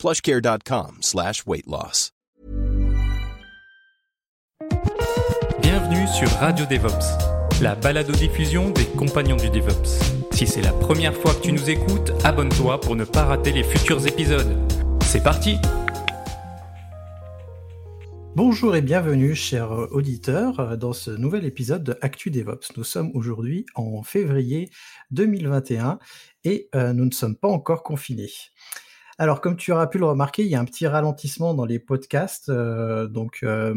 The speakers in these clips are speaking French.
plushcare.com slash weight loss. Bienvenue sur Radio DevOps, la balado-diffusion des compagnons du DevOps. Si c'est la première fois que tu nous écoutes, abonne-toi pour ne pas rater les futurs épisodes. C'est parti Bonjour et bienvenue, chers auditeurs, dans ce nouvel épisode de Actu DevOps. Nous sommes aujourd'hui en février 2021 et euh, nous ne sommes pas encore confinés. Alors, comme tu auras pu le remarquer, il y a un petit ralentissement dans les podcasts. euh, donc, euh,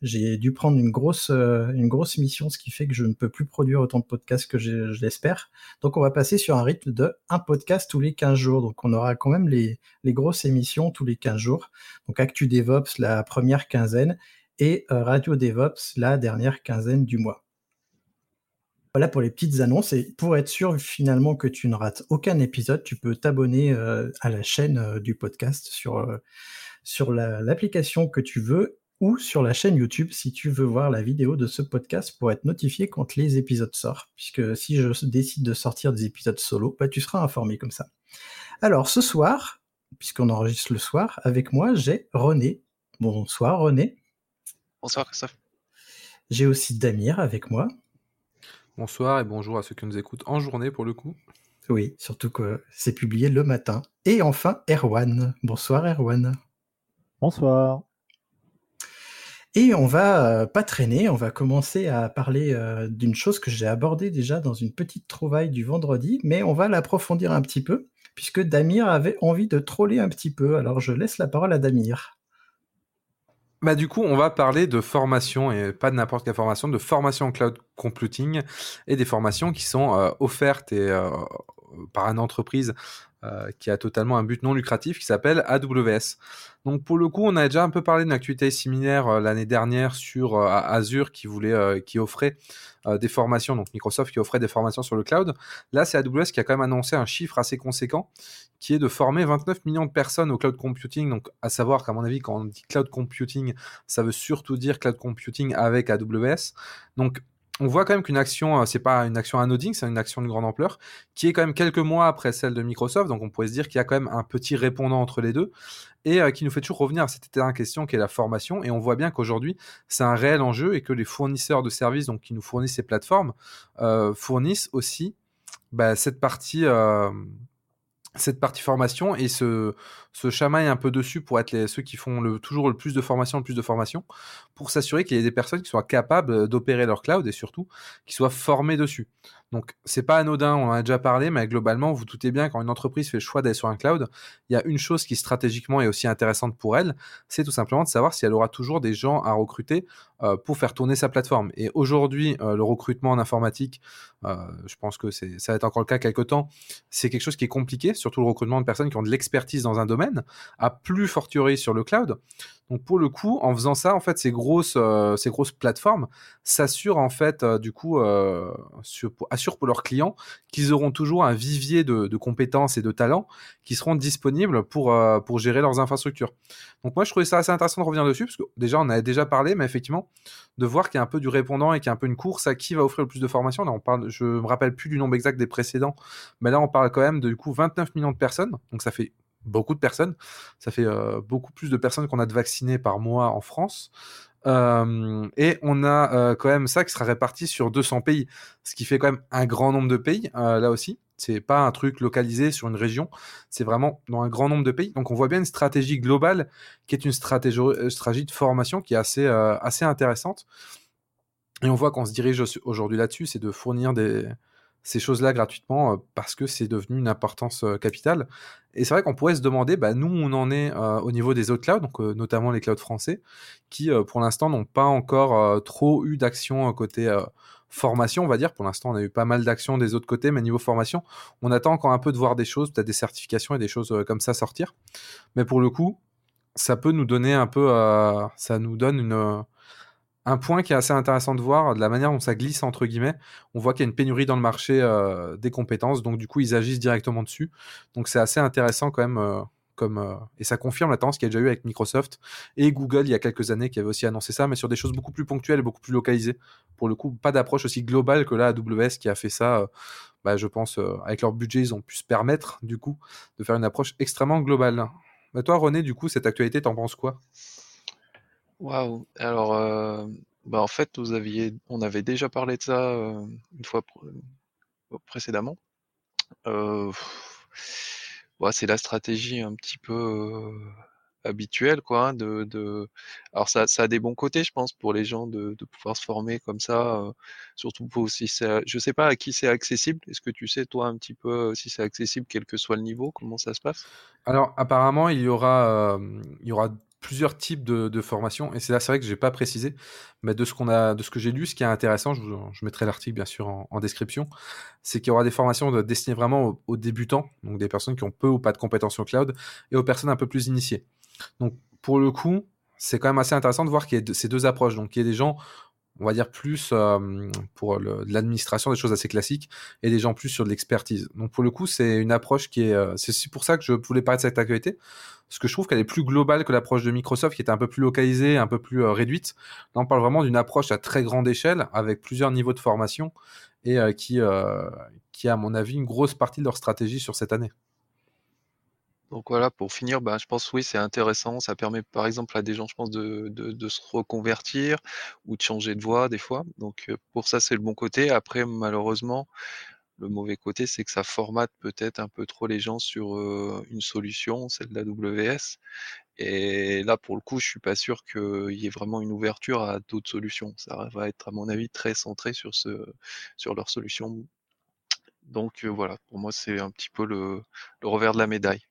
j'ai dû prendre une grosse, euh, une grosse mission, ce qui fait que je ne peux plus produire autant de podcasts que je, je l'espère. Donc, on va passer sur un rythme de un podcast tous les 15 jours. Donc, on aura quand même les, les grosses émissions tous les 15 jours. Donc, Actu DevOps, la première quinzaine, et Radio DevOps, la dernière quinzaine du mois. Voilà pour les petites annonces. Et pour être sûr finalement que tu ne rates aucun épisode, tu peux t'abonner euh, à la chaîne euh, du podcast sur, euh, sur la- l'application que tu veux ou sur la chaîne YouTube si tu veux voir la vidéo de ce podcast pour être notifié quand les épisodes sortent. Puisque si je décide de sortir des épisodes solo, bah, tu seras informé comme ça. Alors ce soir, puisqu'on enregistre le soir, avec moi j'ai René. Bonsoir René. Bonsoir Christophe. J'ai aussi Damir avec moi. Bonsoir et bonjour à ceux qui nous écoutent en journée pour le coup. Oui, surtout que c'est publié le matin. Et enfin, Erwan. Bonsoir Erwan. Bonsoir. Et on va euh, pas traîner, on va commencer à parler euh, d'une chose que j'ai abordée déjà dans une petite trouvaille du vendredi, mais on va l'approfondir un petit peu, puisque Damir avait envie de troller un petit peu. Alors je laisse la parole à Damir. Bah du coup, on va parler de formation et pas de n'importe quelle formation, de formation cloud computing et des formations qui sont euh, offertes euh, par une entreprise euh, qui a totalement un but non lucratif qui s'appelle AWS. Donc pour le coup, on a déjà un peu parlé d'une activité similaire l'année dernière sur Azure qui voulait, qui offrait euh, des formations, donc Microsoft qui offrait des formations sur le cloud. Là, c'est AWS qui a quand même annoncé un chiffre assez conséquent qui est de former 29 millions de personnes au cloud computing. Donc, à savoir qu'à mon avis, quand on dit cloud computing, ça veut surtout dire cloud computing avec AWS. Donc, on voit quand même qu'une action, euh, c'est pas une action anodine, c'est une action de grande ampleur, qui est quand même quelques mois après celle de Microsoft. Donc, on pourrait se dire qu'il y a quand même un petit répondant entre les deux et euh, qui nous fait toujours revenir à cette éternelle question qui est la formation. Et on voit bien qu'aujourd'hui, c'est un réel enjeu et que les fournisseurs de services, donc qui nous fournissent ces plateformes, euh, fournissent aussi bah, cette partie. cette partie formation et se, se chamaillent un peu dessus pour être ceux qui font toujours le plus de formation, le plus de formation, pour s'assurer qu'il y ait des personnes qui soient capables d'opérer leur cloud et surtout qui soient formées dessus. Donc c'est pas anodin, on en a déjà parlé, mais globalement, vous doutez bien quand une entreprise fait le choix d'aller sur un cloud, il y a une chose qui stratégiquement est aussi intéressante pour elle, c'est tout simplement de savoir si elle aura toujours des gens à recruter euh, pour faire tourner sa plateforme. Et aujourd'hui, euh, le recrutement en informatique, euh, je pense que ça va être encore le cas quelque temps, c'est quelque chose qui est compliqué, surtout le recrutement de personnes qui ont de l'expertise dans un domaine, à plus fortiori sur le cloud. Donc pour le coup, en faisant ça, en fait, ces grosses, euh, ces grosses plateformes s'assurent en fait, euh, du coup, euh, assurent pour leurs clients qu'ils auront toujours un vivier de, compétences et de talents qui seront disponibles pour, pour gérer leurs infrastructures. Donc moi, je trouvais ça assez intéressant de revenir dessus, parce que déjà, on avait déjà parlé, mais effectivement, de voir qu'il y a un peu du répondant et qu'il y a un peu une course à qui va offrir le plus de formations. Là, on parle, je me rappelle plus du nombre exact des précédents, mais là, on parle quand même de du coup 29 millions de personnes, donc ça fait beaucoup de personnes. Ça fait euh, beaucoup plus de personnes qu'on a de vaccinés par mois en France. Euh, et on a euh, quand même ça qui sera réparti sur 200 pays, ce qui fait quand même un grand nombre de pays, là aussi. C'est pas un truc localisé sur une région, c'est vraiment dans un grand nombre de pays. Donc on voit bien une stratégie globale qui est une stratégie, de formation qui est assez, assez intéressante. Et on voit qu'on se dirige au- aujourd'hui là-dessus, c'est de fournir des, ces choses-là gratuitement euh, parce que c'est devenu une importance euh, capitale. Et c'est vrai qu'on pourrait se demander, bah, nous, on en est euh, au niveau des autres clouds, donc notamment les clouds français, qui pour l'instant n'ont pas encore trop eu d'action côté formation, on va dire. Pour l'instant, on a eu pas mal d'actions des autres côtés, mais niveau formation, on attend encore un peu de voir des choses, peut-être des certifications et des choses comme ça sortir. Mais pour le coup, ça peut nous donner un peu, ça nous donne une, un point qui est assez intéressant de voir, de la manière dont ça glisse entre guillemets. On voit qu'il y a une pénurie dans le marché des compétences, donc du coup ils agissent directement dessus. Donc c'est assez intéressant quand même comme, euh, et ça confirme la tendance qu'il y a déjà eu avec Microsoft et Google il y a quelques années qui avait aussi annoncé ça, mais sur des choses beaucoup plus ponctuelles et beaucoup plus localisées. Pour le coup, pas d'approche aussi globale que là AWS qui a fait ça. Euh, bah, je pense euh, avec leur budget, ils ont pu se permettre du coup de faire une approche extrêmement globale. Bah, toi, René, du coup, cette actualité, t'en penses quoi? Waouh. Alors, bah, en fait, vous aviez, on avait déjà parlé de ça une fois précédemment. Euh, c'est la stratégie un petit peu, habituelle quoi, hein, de de alors ça ça a des bons côtés, je pense, pour les gens de de pouvoir se former comme ça, surtout pour si c'est je sais pas à qui c'est accessible. Est-ce que tu sais, toi, un petit peu, si c'est accessible, quel que soit le niveau? Comment ça se passe? Alors apparemment, il y aura, il y aura plusieurs types de, de formations. Et c'est là, c'est vrai que j'ai pas précisé, mais de ce qu'on a, de ce que j'ai lu, ce qui est intéressant, je, je mettrai l'article bien sûr en, description, c'est qu'il y aura des formations destinées vraiment aux, débutants, donc des personnes qui ont peu ou pas de compétences au cloud, et aux personnes un peu plus initiées. Donc pour le coup, c'est quand même assez intéressant de voir qu'il y a ces deux approches. Donc il y a des gens on va dire plus euh, pour de l'administration, des choses assez classiques, et des gens plus sur de l'expertise. Donc pour le coup, c'est une approche qui est, euh, c'est pour ça que je voulais parler de cette actualité, parce que je trouve qu'elle est plus globale que l'approche de Microsoft, qui était un peu plus localisée, un peu plus euh, réduite. Là, on parle vraiment d'une approche à très grande échelle, avec plusieurs niveaux de formation, et qui, qui a, à mon avis, une grosse partie de leur stratégie sur cette année. Donc voilà, pour finir, bah, je pense oui, c'est intéressant. Ça permet par exemple à des gens, je pense, de, de, se reconvertir ou de changer de voie des fois. Donc pour ça, c'est le bon côté. Après, malheureusement, le mauvais côté, c'est que ça formate peut-être un peu trop les gens sur une solution, celle de la WS. Et là, pour le coup, je suis pas sûr qu'il y ait vraiment une ouverture à d'autres solutions. Ça va être, à mon avis, très centré sur sur leur solution. Donc voilà, pour moi, c'est un petit peu le, revers de la médaille.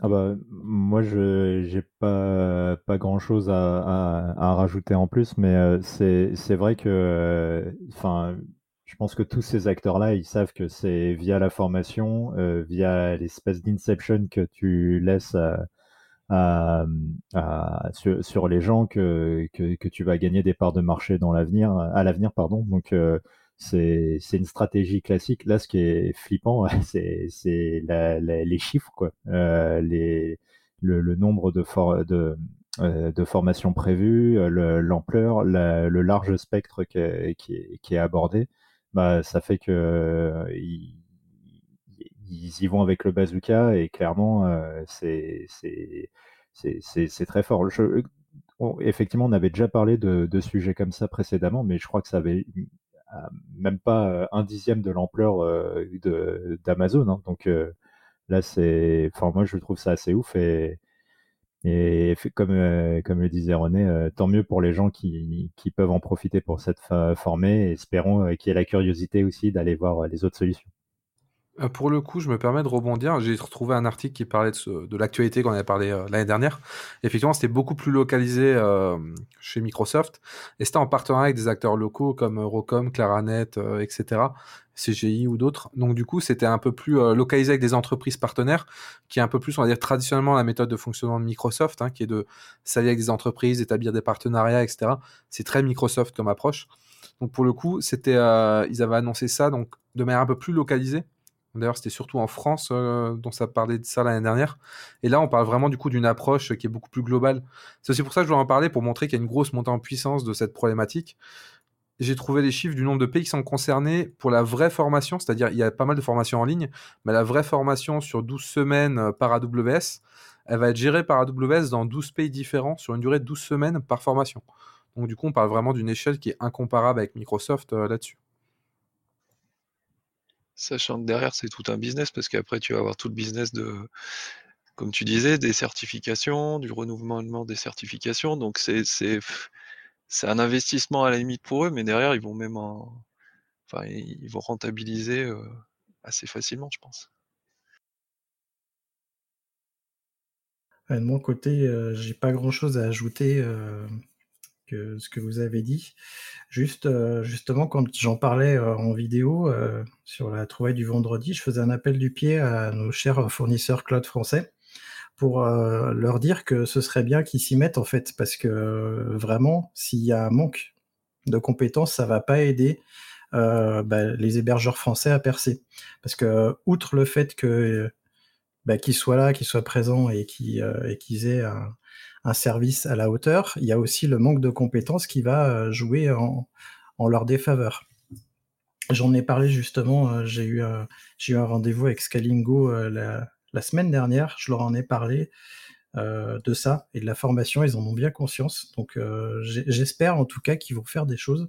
Ah bah, moi, je j'ai pas pas grand-chose à, à, rajouter en plus, mais c'est c'est vrai que, enfin, je pense que tous ces acteurs-là, ils savent que c'est via la formation, euh, via l'espèce d'inception que tu laisses sur, sur, les gens que, que, que tu vas gagner des parts de marché dans l'avenir, à l'avenir, pardon. Donc euh, c'est une stratégie classique. Là, ce qui est flippant, c'est les chiffres, quoi. Euh, les, le, le, nombre de, for de, euh, de formations prévues, l'ampleur, le, large spectre qui est, qui est, qui est abordé, bah, ça fait que ils, y vont avec le bazooka et clairement, c'est c'est très fort. Effectivement, on avait déjà parlé de, de sujets comme ça précédemment, mais je crois que ça avait même pas un dixième de l'ampleur d'Amazon. Hein. Donc là, c'est, enfin moi je trouve ça assez ouf et et comme, comme le disait René, tant mieux pour les gens qui, qui peuvent en profiter pour cette formée. Espérons qu'il y ait la curiosité aussi d'aller voir les autres solutions. Euh, pour le coup, je me permets de rebondir. J'ai retrouvé un article qui parlait de, l'actualité qu'on avait parlé euh, l'année dernière. Effectivement, c'était beaucoup plus localisé euh, chez Microsoft et c'était en partenariat avec des acteurs locaux comme Eurocom, Claranet, etc., CGI ou d'autres. Donc du coup, c'était un peu plus localisé avec des entreprises partenaires, qui est un peu plus, on va dire, traditionnellement la méthode de fonctionnement de Microsoft, hein, qui est de s'allier avec des entreprises, d'établir des partenariats, etc. C'est très Microsoft comme approche. Donc pour le coup, c'était, ils avaient annoncé ça donc de manière un peu plus localisée D'ailleurs, c'était surtout en France euh, dont ça parlait de ça l'année dernière. Et là, on parle vraiment du coup d'une approche qui est beaucoup plus globale. C'est aussi pour ça que je voulais en parler, pour montrer qu'il y a une grosse montée en puissance de cette problématique. J'ai trouvé les chiffres du nombre de pays qui sont concernés pour la vraie formation, c'est-à-dire il y a pas mal de formations en ligne, mais la vraie formation sur 12 semaines euh, par AWS, elle va être gérée par AWS dans 12 pays différents sur une durée de 12 semaines par formation. Donc du coup, on parle vraiment d'une échelle qui est incomparable avec Microsoft euh, là-dessus. Sachant que derrière, c'est tout un business, parce qu'après, tu vas avoir tout le business de, comme tu disais, des certifications, du renouvellement des certifications. Donc, c'est, un investissement à la limite pour eux, mais derrière, ils vont même en, enfin, ils vont rentabiliser euh, assez facilement, je pense. De mon côté, euh, j'ai pas grand chose à ajouter. Euh, ce que vous avez dit. Juste, euh, justement, quand j'en parlais euh, en vidéo euh, sur la trouvaille du vendredi, je faisais un appel du pied à nos chers fournisseurs cloud français pour leur dire que ce serait bien qu'ils s'y mettent en fait, parce que vraiment, s'il y a un manque de compétences, ça va pas aider bah, les hébergeurs français à percer. Parce que outre le fait que bah, qu'ils soient là, qu'ils soient présents et qu'ils aient un, un, service à la hauteur, il y a aussi le manque de compétences qui va jouer en, leur défaveur. J'en ai parlé justement, j'ai eu, j'ai eu un rendez-vous avec Scalingo la, la, semaine dernière, je leur en ai parlé de ça et de la formation, ils en ont bien conscience. Donc j'espère en tout cas qu'ils vont faire des choses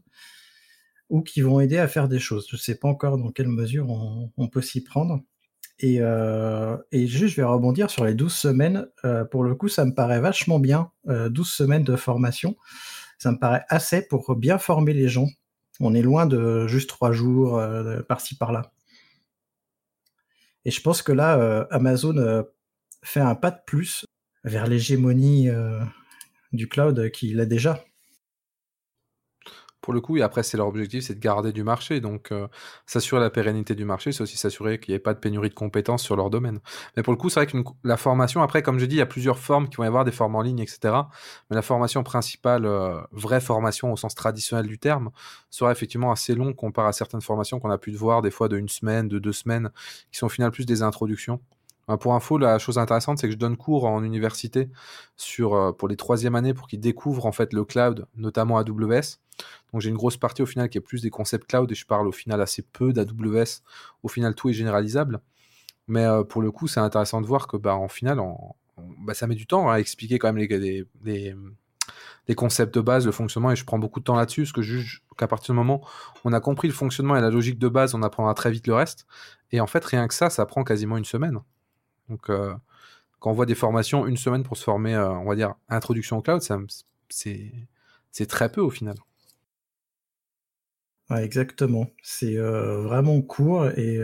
ou qui vont aider à faire des choses. Je ne sais pas encore dans quelle mesure on, peut s'y prendre. Et, euh, et, juste, je vais rebondir sur les 12 semaines. Euh, pour le coup, ça me paraît vachement bien. 12 euh, semaines de formation, ça me paraît assez pour bien former les gens. On est loin de juste 3 jours par-ci par-là. Et je pense que là, Amazon fait un pas de plus vers l'hégémonie du cloud qu'il a déjà pour le coup. Et après, c'est leur objectif, c'est de garder du marché. Donc, euh, s'assurer la pérennité du marché, c'est aussi s'assurer qu'il n'y ait pas de pénurie de compétences sur leur domaine. Mais pour le coup, c'est vrai que la formation, après, comme je dis, il y a plusieurs formes qui vont y avoir, des formes en ligne, etc. Mais la formation principale, euh, vraie formation au sens traditionnel du terme, sera effectivement assez long comparé à certaines formations qu'on a pu voir des fois de une semaine, de deux semaines, qui sont au final plus des introductions. Pour info, la chose intéressante, c'est que je donne cours en université sur, euh, pour les troisième années pour qu'ils découvrent en fait le cloud, notamment AWS. Donc j'ai une grosse partie au final qui est plus des concepts cloud et je parle au final assez peu d'AWS. Au final, tout est généralisable. Mais euh, pour le coup, c'est intéressant de voir que bah, en final, bah, ça met du temps à expliquer quand même les, les, concepts de base, le fonctionnement, et je prends beaucoup de temps là-dessus, parce que je juge qu'à partir du moment où on a compris le fonctionnement et la logique de base, on apprendra très vite le reste. Et en fait, rien que ça, ça prend quasiment une semaine. Donc, euh, quand on voit des formations, une semaine pour se former, euh, on va dire, introduction au cloud, c'est très peu au final. Exactement. C'est euh, vraiment court. Et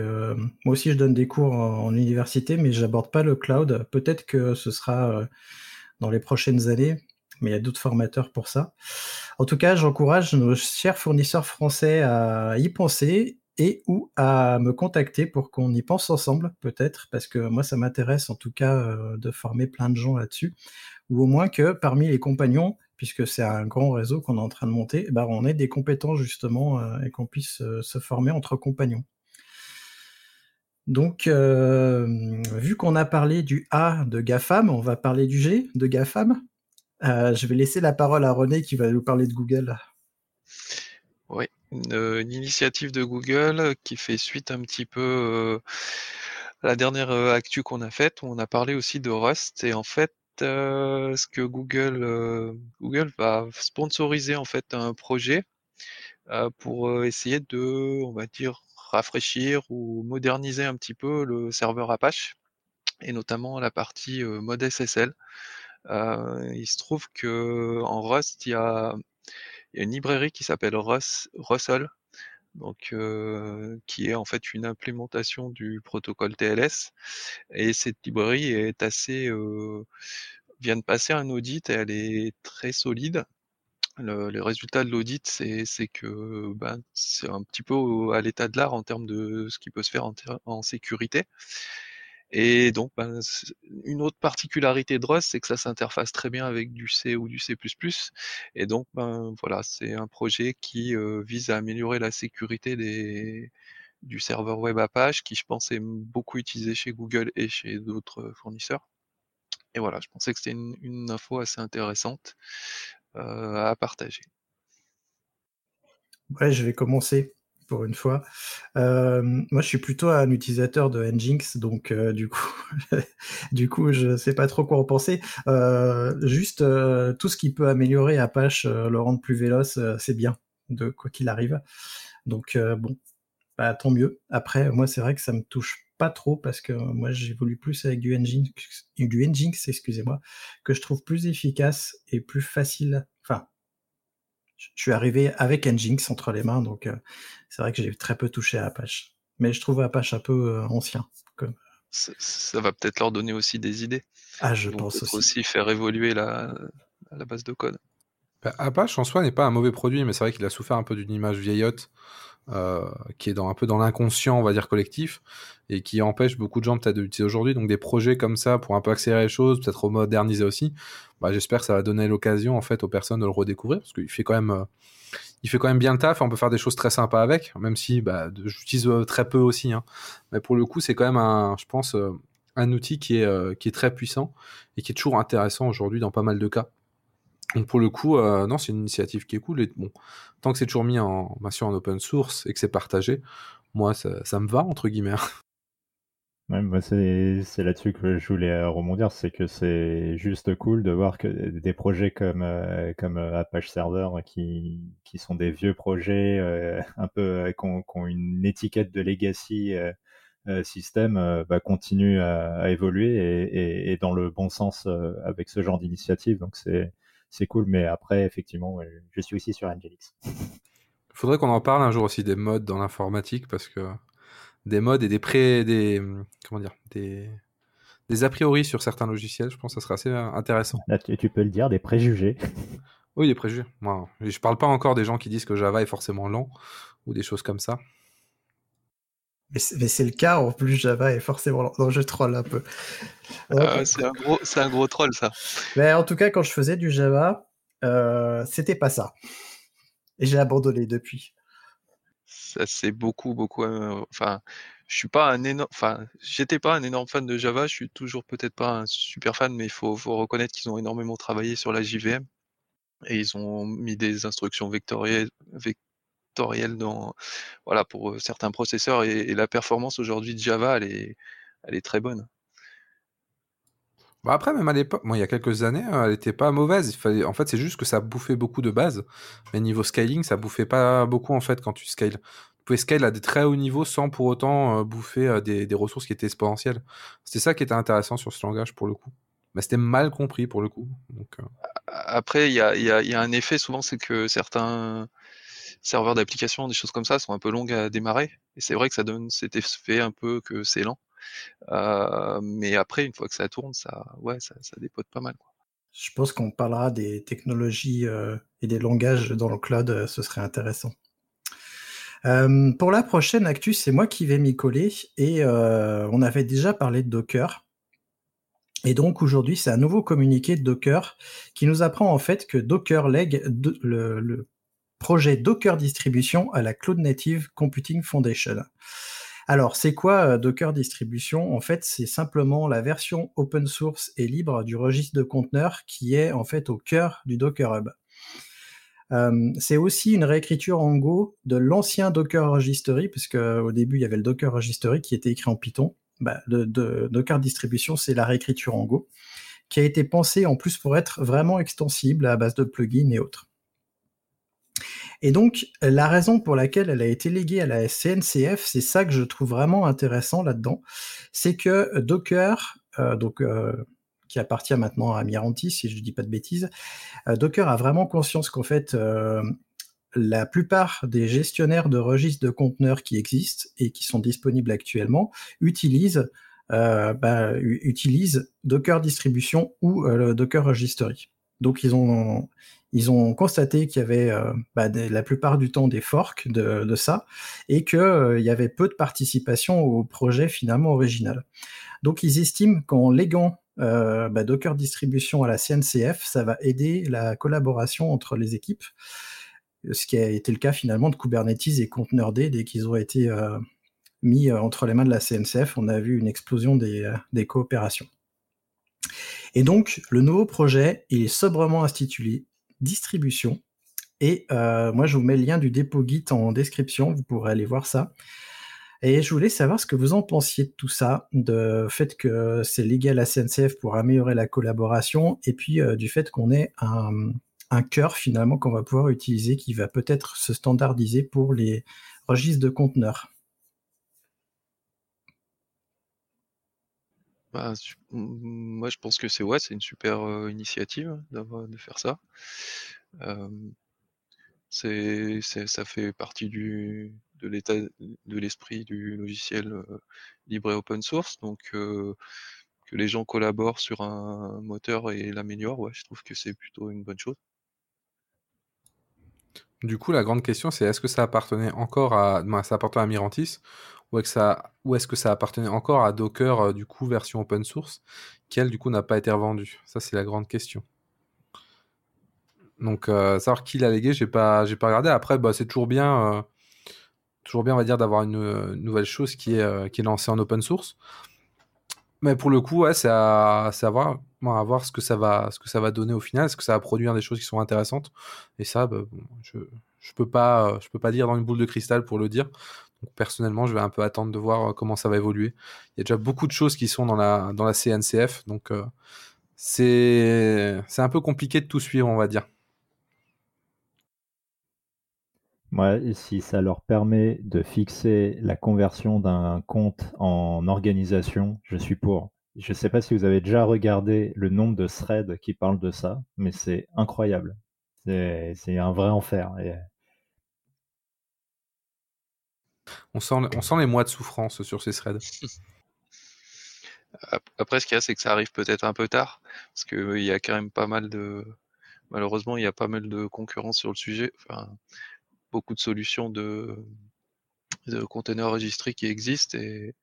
moi aussi, je donne des cours en, université, mais j'aborde pas le cloud. Peut-être que ce sera dans les prochaines années, mais il y a d'autres formateurs pour ça. En tout cas, j'encourage nos chers fournisseurs français à y penser et ou à me contacter pour qu'on y pense ensemble, peut-être, parce que moi, ça m'intéresse en tout cas euh, de former plein de gens là-dessus, ou au moins que parmi les compagnons, puisque c'est un grand réseau qu'on est en train de monter, bah, on ait des compétences justement euh, et qu'on puisse euh, se former entre compagnons. Donc, vu qu'on a parlé du A de GAFAM, on va parler du G de GAFAM. je vais laisser la parole à René qui va nous parler de Google. Oui, une, initiative de Google qui fait suite un petit peu à la dernière actu qu'on a faite, on a parlé aussi de Rust. Et en fait, ce que Google, Google va sponsoriser en fait un projet pour essayer de, on va dire, rafraîchir ou moderniser un petit peu le serveur Apache et notamment la partie mode SSL. il se trouve que en Rust, il y a il y a une librairie qui s'appelle Russell, donc qui est en fait une implémentation du protocole TLS. Et cette librairie est assez vient de passer un audit et elle est très solide. Le, résultat de l'audit, c'est que ben, c'est un petit peu à l'état de l'art en termes de ce qui peut se faire en sécurité. Et donc, ben, une autre particularité de Rust, c'est que ça s'interface très bien avec du C ou du C++. Et donc, ben, voilà, c'est un projet qui euh, vise à améliorer la sécurité du serveur web Apache, qui je pense est beaucoup utilisé chez Google et chez d'autres fournisseurs. Et voilà, je pensais que c'était une, info assez intéressante euh, à partager. Ouais, je vais commencer pour une fois. Euh, moi, je suis plutôt un utilisateur de Nginx, donc euh, du coup, du coup, je sais pas trop quoi en penser. Euh, juste tout ce qui peut améliorer Apache, le rendre plus véloce, c'est bien, de quoi qu'il arrive. Donc bon, bah, tant mieux. Après, moi, c'est vrai que ça me touche pas trop parce que moi, j'évolue plus avec du Nginx, Nginx, excusez-moi, que je trouve plus efficace et plus facile. Enfin, je suis arrivé avec Nginx entre les mains, donc euh, c'est vrai que j'ai très peu touché à Apache. Mais je trouve Apache un peu euh, ancien. Ça, va peut-être leur donner aussi des idées. Ah, je pense aussi. aussi faire évoluer la, la base de code. Bah, Apache en soi n'est pas un mauvais produit, mais c'est vrai qu'il a souffert un peu d'une image vieillotte euh, qui est dans, un peu dans l'inconscient, on va dire, collectif, et qui empêche beaucoup de gens peut-être de l'utiliser aujourd'hui. Donc des projets comme ça pour un peu accélérer les choses, peut-être remoderniser aussi, bah, j'espère que ça va donner l'occasion en fait aux personnes de le redécouvrir, parce qu'il fait quand même... Euh, il fait quand même bien le taf, on peut faire des choses très sympas avec, même si bah, j'utilise euh, très peu aussi. Hein. Mais pour le coup, c'est quand même, un, je pense, un outil qui est, qui est très puissant et qui est toujours intéressant aujourd'hui dans pas mal de cas. Donc pour le coup, euh, non, c'est une initiative qui est cool. Tant que c'est toujours mis en, bien en open source et que c'est partagé, moi, ça, me va, entre guillemets. Ouais, c'est, là-dessus que je voulais euh, rebondir, c'est que c'est juste cool de voir que des projets comme, euh, Apache Server, qui, qui sont des vieux projets, un peu, qui ont, une étiquette de legacy système, bah, continuent à, évoluer et, et, dans le bon sens avec ce genre d'initiative. Donc c'est, c'est cool. Mais après, effectivement, je suis aussi sur Angelix. Il faudrait qu'on en parle un jour aussi des modes dans l'informatique parce que des modes et des pré, des comment dire, des des a priori sur certains logiciels, je pense que ça serait assez intéressant. Là, tu, peux le dire, des préjugés. Oui, des préjugés. Moi, je parle pas encore des gens qui disent que Java est forcément lent ou des choses comme ça. Mais c'est le cas, en plus Java est forcément... Non, je troll un peu. Ah, c'est un, gros, un gros troll ça. Mais en tout cas, quand je faisais du Java, euh, c'était pas ça. Et j'ai abandonné depuis. Ça c'est beaucoup, beaucoup... Euh, enfin, je suis pas un énorme... Enfin, j'étais pas un énorme fan de Java, je suis toujours peut-être pas un super fan, mais il faut, faut reconnaître qu'ils ont énormément travaillé sur la JVM. Et ils ont mis des instructions vectorielles, dans, voilà, pour euh, certains processeurs. Et, la performance aujourd'hui de Java, elle est, elle est très bonne. Bah après, même à l'époque, il y a quelques années, euh, elle n'était pas mauvaise. Il fallait... En fait, c'est juste que ça bouffait beaucoup de base. Mais niveau scaling, ça bouffait pas beaucoup en fait quand tu scales. Tu pouvais scale à des très hauts niveaux sans pour autant euh, bouffer des, des, ressources qui étaient exponentielles. C'était ça qui était intéressant sur ce langage pour le coup. Mais c'était mal compris pour le coup. Donc, Après, il y a, y, a, y a, un effet souvent, c'est que certains, serveurs d'application, des choses comme ça, sont un peu longues à démarrer. Et c'est vrai que ça donne cet effet un peu que c'est lent. Mais après, une fois que ça tourne, ça, ouais, ça, dépote pas mal. Je pense qu'on parlera des technologies et des langages dans le cloud, ce serait intéressant. pour la prochaine actu, c'est moi qui vais m'y coller et on avait déjà parlé de Docker. Et donc aujourd'hui, c'est un nouveau communiqué de Docker qui nous apprend en fait que Docker lègue le projet Docker Distribution à la Cloud Native Computing Foundation. Alors, c'est quoi euh, Docker Distribution? En fait, c'est simplement la version open source et libre du registre de conteneurs qui est en fait au cœur du Docker Hub. Euh, c'est aussi une réécriture en Go de l'ancien Docker Registry, puisque au début il y avait le Docker Registry qui était écrit en Python. Bah, Docker Distribution, c'est la réécriture en Go, qui a été pensée en plus pour être vraiment extensible à base de plugins et autres. Et donc, la raison pour laquelle elle a été léguée à la CNCF, c'est ça que je trouve vraiment intéressant là-dedans, c'est que Docker, euh, donc, euh, qui appartient maintenant à Miranti, si je ne dis pas de bêtises, euh, Docker a vraiment conscience qu'en fait, la plupart des gestionnaires de registres de conteneurs qui existent et qui sont disponibles actuellement utilisent, bah, utilisent Docker Distribution ou Docker Registry. Donc ils ont constaté qu'il y avait euh, bah, la plupart du temps des forks de, ça et qu'il euh, y avait peu de participation au projet finalement original. Donc ils estiment qu'en léguant euh, bah, Docker Distribution à la CNCF, ça va aider la collaboration entre les équipes, ce qui a été le cas finalement de Kubernetes et ContainerD dès qu'ils ont été mis entre les mains de la CNCF, on a vu une explosion des coopérations. Et donc, le nouveau projet, il est sobrement institué distribution. Et euh, moi, je vous mets le lien du dépôt Git en description, vous pourrez aller voir ça. Et je voulais savoir ce que vous en pensiez de tout ça, de fait que c'est légal à CNCF pour améliorer la collaboration, et puis euh, du fait qu'on ait un cœur finalement qu'on va pouvoir utiliser qui va peut-être se standardiser pour les registres de conteneurs. Bah, moi, je pense que c'est ouais, c'est une super initiative de faire ça. c'est, ça fait partie de l'état de l'esprit du logiciel libre et open source. Donc, que les gens collaborent sur un moteur et l'améliorent, ouais, je trouve que c'est plutôt une bonne chose. Du coup, la grande question, c'est est-ce que ça appartenait encore à, ça appartenait à Mirantis ou est-ce que ça, appartenait encore à Docker, euh, du coup, version open source, qui elle, du coup, n'a pas été revendue? Ça, c'est la grande question. Donc, euh, savoir qui l'a légué, j'ai pas, pas regardé. Après, bah, c'est toujours bien, euh, toujours bien, on va dire, d'avoir une, nouvelle chose qui est, lancée en open source. Mais pour le coup, c'est à, à, voir, à voir ce que ça va, ce que ça va donner au final. Est-ce que ça va produire des choses qui sont intéressantes Et ça, bah, je, je peux pas, je peux pas dire dans une boule de cristal pour le dire. Donc, personnellement, je vais un peu attendre de voir euh, comment ça va évoluer. Il y a déjà beaucoup de choses qui sont dans la, dans la CNCF, donc euh, c'est un peu compliqué de tout suivre, on va dire. Ouais, si ça leur permet de fixer la conversion d'un compte en organisation, je suis pour. Je ne sais pas si vous avez déjà regardé le nombre de threads qui parlent de ça, mais c'est incroyable. C'est un vrai enfer. On sent, on sent les mois de souffrance sur ces threads. Après, ce qu'il y a, c'est que ça arrive peut-être un peu tard, parce qu'il y a quand même pas mal de. Malheureusement, il y a pas mal de concurrence sur le sujet. Enfin, beaucoup de solutions de, de containers enregistrés qui existent et,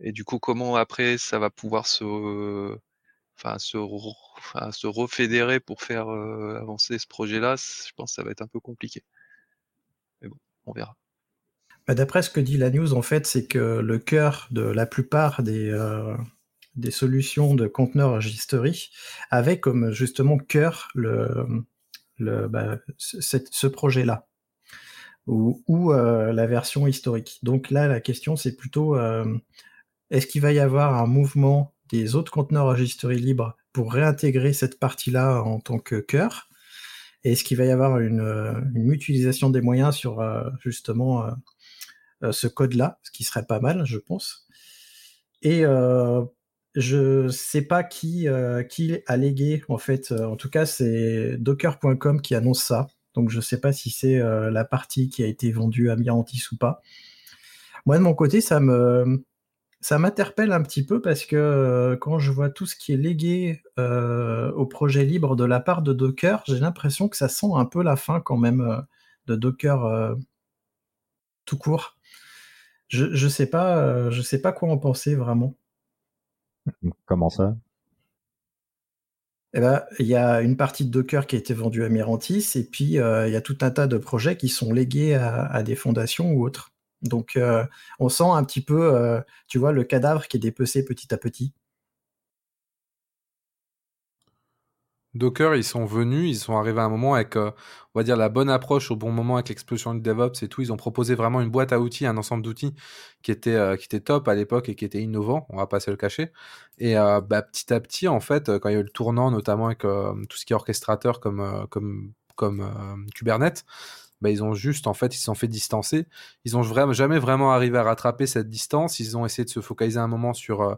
et du coup comment après ça va pouvoir se enfin se, se refédérer pour faire euh, avancer ce projet là je pense que ça va être un peu compliqué. Mais bon on verra. Bah, d'après ce que dit la news en fait c'est que le cœur de la plupart des euh, des solutions de conteneurs enregistrés avait comme justement cœur le, le bah, ce projet là ou, euh, la version historique. Donc là, la question, c'est plutôt euh, est-ce qu'il va y avoir un mouvement des autres conteneurs enregistrés libres pour réintégrer cette partie-là en tant que cœur? Et est-ce qu'il va y avoir une, euh, mutualisation des moyens sur justement ce code-là, ce qui serait pas mal, je pense. Et je sais pas qui a légué, en fait. En tout cas, c'est docker.com qui annonce ça. Donc je ne sais pas si c'est euh, la partie qui a été vendue à Mirantis ou pas. Moi de mon côté, ça me ça m'interpelle un petit peu parce que euh, quand je vois tout ce qui est légué euh, au projet libre de la part de Docker, j'ai l'impression que ça sent un peu la fin quand même de Docker tout court. Je ne sais sais pas quoi en penser vraiment. Comment ça? Eh ben, il y a une partie de Docker qui a été vendue à Mirantis, et puis euh, il y a tout un tas de projets qui sont légués à, des fondations ou autres. Donc euh, on sent un petit peu, euh, tu vois, le cadavre qui est dépecé petit à petit. Docker, ils sont venus, ils sont arrivés à un moment avec, euh, on va dire, la bonne approche au bon moment avec l'explosion du DevOps et tout. Ils ont proposé vraiment une boîte à outils, un ensemble d'outils qui était, euh, qui était top à l'époque et qui était innovant, on va pas se le cacher. Et euh, bah, petit à petit, en fait, quand il y a eu le tournant, notamment avec tout ce qui est orchestrateur comme, comme, comme Kubernetes, bah, ils ont juste, en fait, ils se sont fait distancer. Ils ont vraiment, jamais vraiment arrivé à rattraper cette distance. Ils ont essayé de se focaliser un moment sur, euh,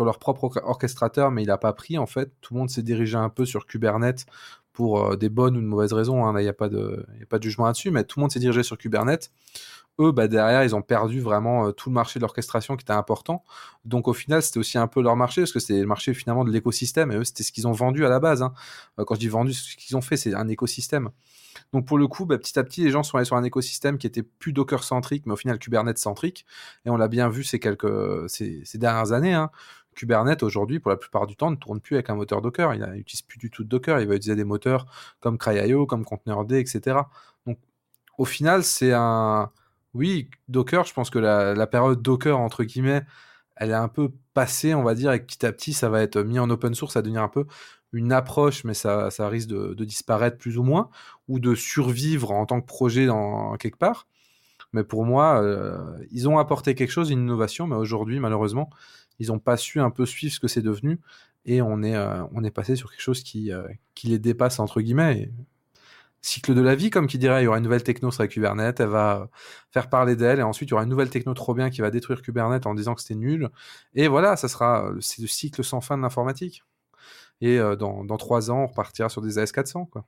leur propre orchestrateur, mais il n'a pas pris, en fait. Tout le monde s'est dirigé un peu sur Kubernetes pour euh, des bonnes ou de mauvaises raisons. Hein. il n'y a, pas de, a pas de jugement là-dessus, mais tout le monde s'est dirigé sur Kubernetes. Eux, bah, derrière, ils ont perdu vraiment euh, tout le marché de l'orchestration qui était important. Donc, au final, c'était aussi un peu leur marché, parce que c'est le marché finalement de l'écosystème. Et eux, c'était ce qu'ils ont vendu à la base. Hein. Quand je dis vendu, ce qu'ils ont fait, c'est un écosystème. Donc pour le coup, bah, petit à petit, les gens sont allés sur un écosystème qui était plus Docker-centrique, mais au final Kubernetes-centrique. Et on l'a bien vu ces, quelques, dernières années. Hein. Kubernetes aujourd'hui, pour la plupart du temps, ne tourne plus avec un moteur Docker. Il n'utilise plus du tout de Docker. Il va utiliser des moteurs comme CryIO, comme Containerd, etc. Donc au final, c'est un... Oui, Docker, je pense que la, la, période Docker, entre guillemets, elle est un peu passée, on va dire, et petit à petit, ça va être mis en open source, ça va devenir un peu une approche, mais ça, ça risque de, disparaître plus ou moins, ou de survivre en tant que projet dans quelque part. Mais pour moi, euh, ils ont apporté quelque chose, une innovation, mais aujourd'hui, malheureusement, ils n'ont pas su un peu suivre ce que c'est devenu, et on est, euh, on est passé sur quelque chose qui, euh, qui les dépasse, entre guillemets. cycle de la vie, comme qui dirait, il y aura une nouvelle techno sur Kubernetes, elle va faire parler d'elle, et ensuite il y aura une nouvelle techno trop bien qui va détruire Kubernetes en disant que c'était nul. Et voilà, ça sera, c'est le cycle sans fin de l'informatique et dans, 3 ans, on repartira sur des AS400. Quoi.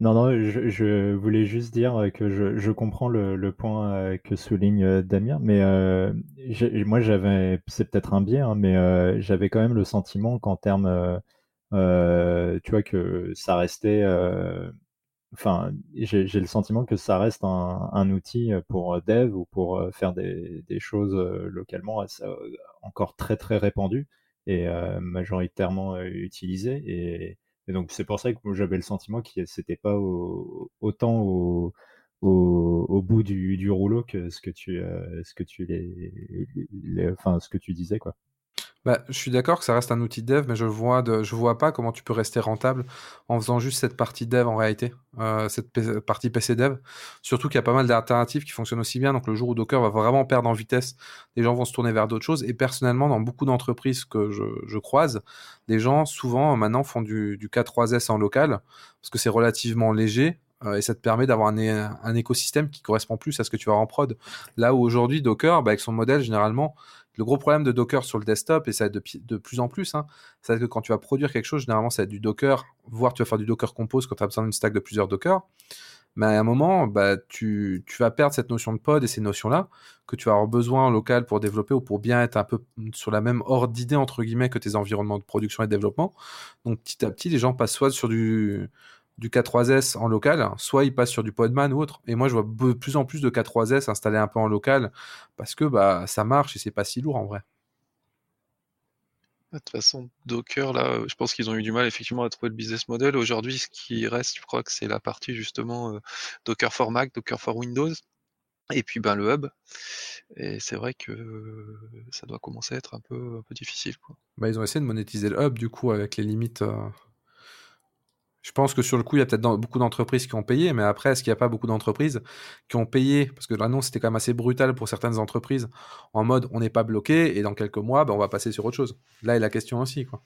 Non, non, je, voulais juste dire que je, je comprends le, point que souligne Damien, mais moi j'avais, c'est peut-être un biais, hein, mais j'avais quand même le sentiment qu'en termes tu vois que ça restait enfin, j'ai le sentiment que ça reste un, outil pour dev ou pour faire des, choses localement encore très très répandu et majoritairement utilisé. Et, donc c'est pour ça que j'avais le sentiment que c'était pas autant au, bout du, rouleau que ce que tu, ce que tu disais quoi. Bah, je suis d'accord que ça reste un outil dev, mais je vois de, je vois pas comment tu peux rester rentable en faisant juste cette partie dev en réalité, euh, cette partie PC dev. Surtout qu'il y a pas mal d'alternatives qui fonctionnent aussi bien. Donc le jour où Docker va vraiment perdre en vitesse, les gens vont se tourner vers d'autres choses. Et personnellement, dans beaucoup d'entreprises que je, croise, des gens souvent maintenant font du, du K3S en local parce que c'est relativement léger euh, et ça te permet d'avoir un, écosystème qui correspond plus à ce que tu vas en prod. Là où aujourd'hui Docker, bah, avec son modèle généralement, le gros problème de Docker sur le desktop, et ça être de, plus en plus, hein, c'est que quand tu vas produire quelque chose, généralement, ça va être du Docker, voire tu vas faire du Docker Compose quand tu as besoin d'une stack de plusieurs Docker. Mais à un moment, bah, tu, vas perdre cette notion de pod et ces notions-là que tu vas avoir besoin local pour développer ou pour bien être un peu sur la même ordre d'idée, entre guillemets, que tes environnements de production et de développement. Donc, petit à petit, les gens passent soit sur du, du K3S en local, soit il passe sur du Podman ou autre. Et moi, je vois de plus en plus de K3S installés un peu en local parce que bah, ça marche et c'est pas si lourd en vrai. De toute façon, Docker, là, je pense qu'ils ont eu du mal effectivement à trouver le business model. Aujourd'hui, ce qui reste, je crois que c'est la partie justement euh, Docker for Mac, Docker for Windows, et puis ben, le hub. Et c'est vrai que ça doit commencer à être un peu, un peu difficile. Bah, ils ont essayé de monétiser le hub du coup avec les limites. Euh, je pense que sur le coup, il y a peut-être beaucoup d'entreprises qui ont payé, mais après, est-ce qu'il n'y a pas beaucoup d'entreprises qui ont payé? Parce que l'annonce c'était quand même assez brutal pour certaines entreprises, en mode on n'est pas bloqué et dans quelques mois, ben, on va passer sur autre chose. Là est la question aussi. Quoi.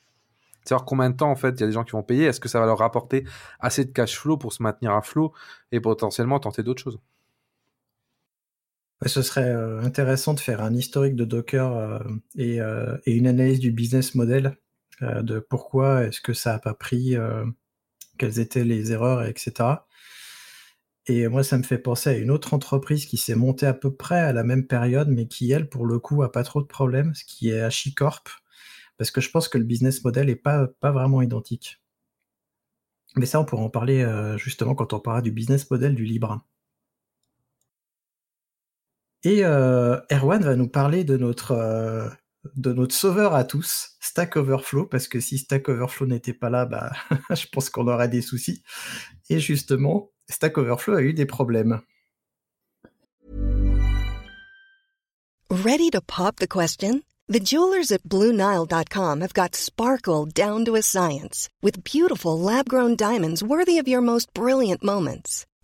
Savoir combien de temps en fait il y a des gens qui vont payer, est-ce que ça va leur rapporter assez de cash flow pour se maintenir à flot et potentiellement tenter d'autres choses? Ce serait euh, intéressant de faire un historique de Docker euh, euh, et, une analyse du business model de pourquoi est-ce que ça n'a pas pris quelles étaient les erreurs, etc. Et moi, ça me fait penser à une autre entreprise qui s'est montée à peu près à la même période, mais qui, elle, pour le coup, a pas trop de problèmes, ce qui est HashiCorp, parce que je pense que le business model n'est pas, pas vraiment identique. Mais ça, on pourra en parler euh, justement quand on parlera du business model du Libre. Et euh, Erwan va nous parler de notre, euh, de notre sauveur à tous, Stack Overflow, parce que si Stack Overflow n'était pas là, bah, je pense qu'on aurait des soucis. Et justement, Stack Overflow a eu des problèmes. Ready to pop the question? The jewelers at BlueNile.com have got sparkle down to a science with beautiful lab-grown diamonds worthy of your most brilliant moments.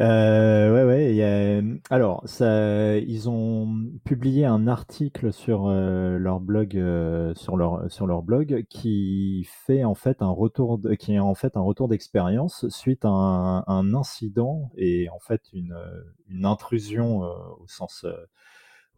Euh, ouais, ouais. alors, ça, ils ont publié un article sur euh, leur blog, euh, sur leur blog, qui fait en fait un retour, qui est en fait un retour d'expérience suite à un, incident et en fait une, une intrusion au sens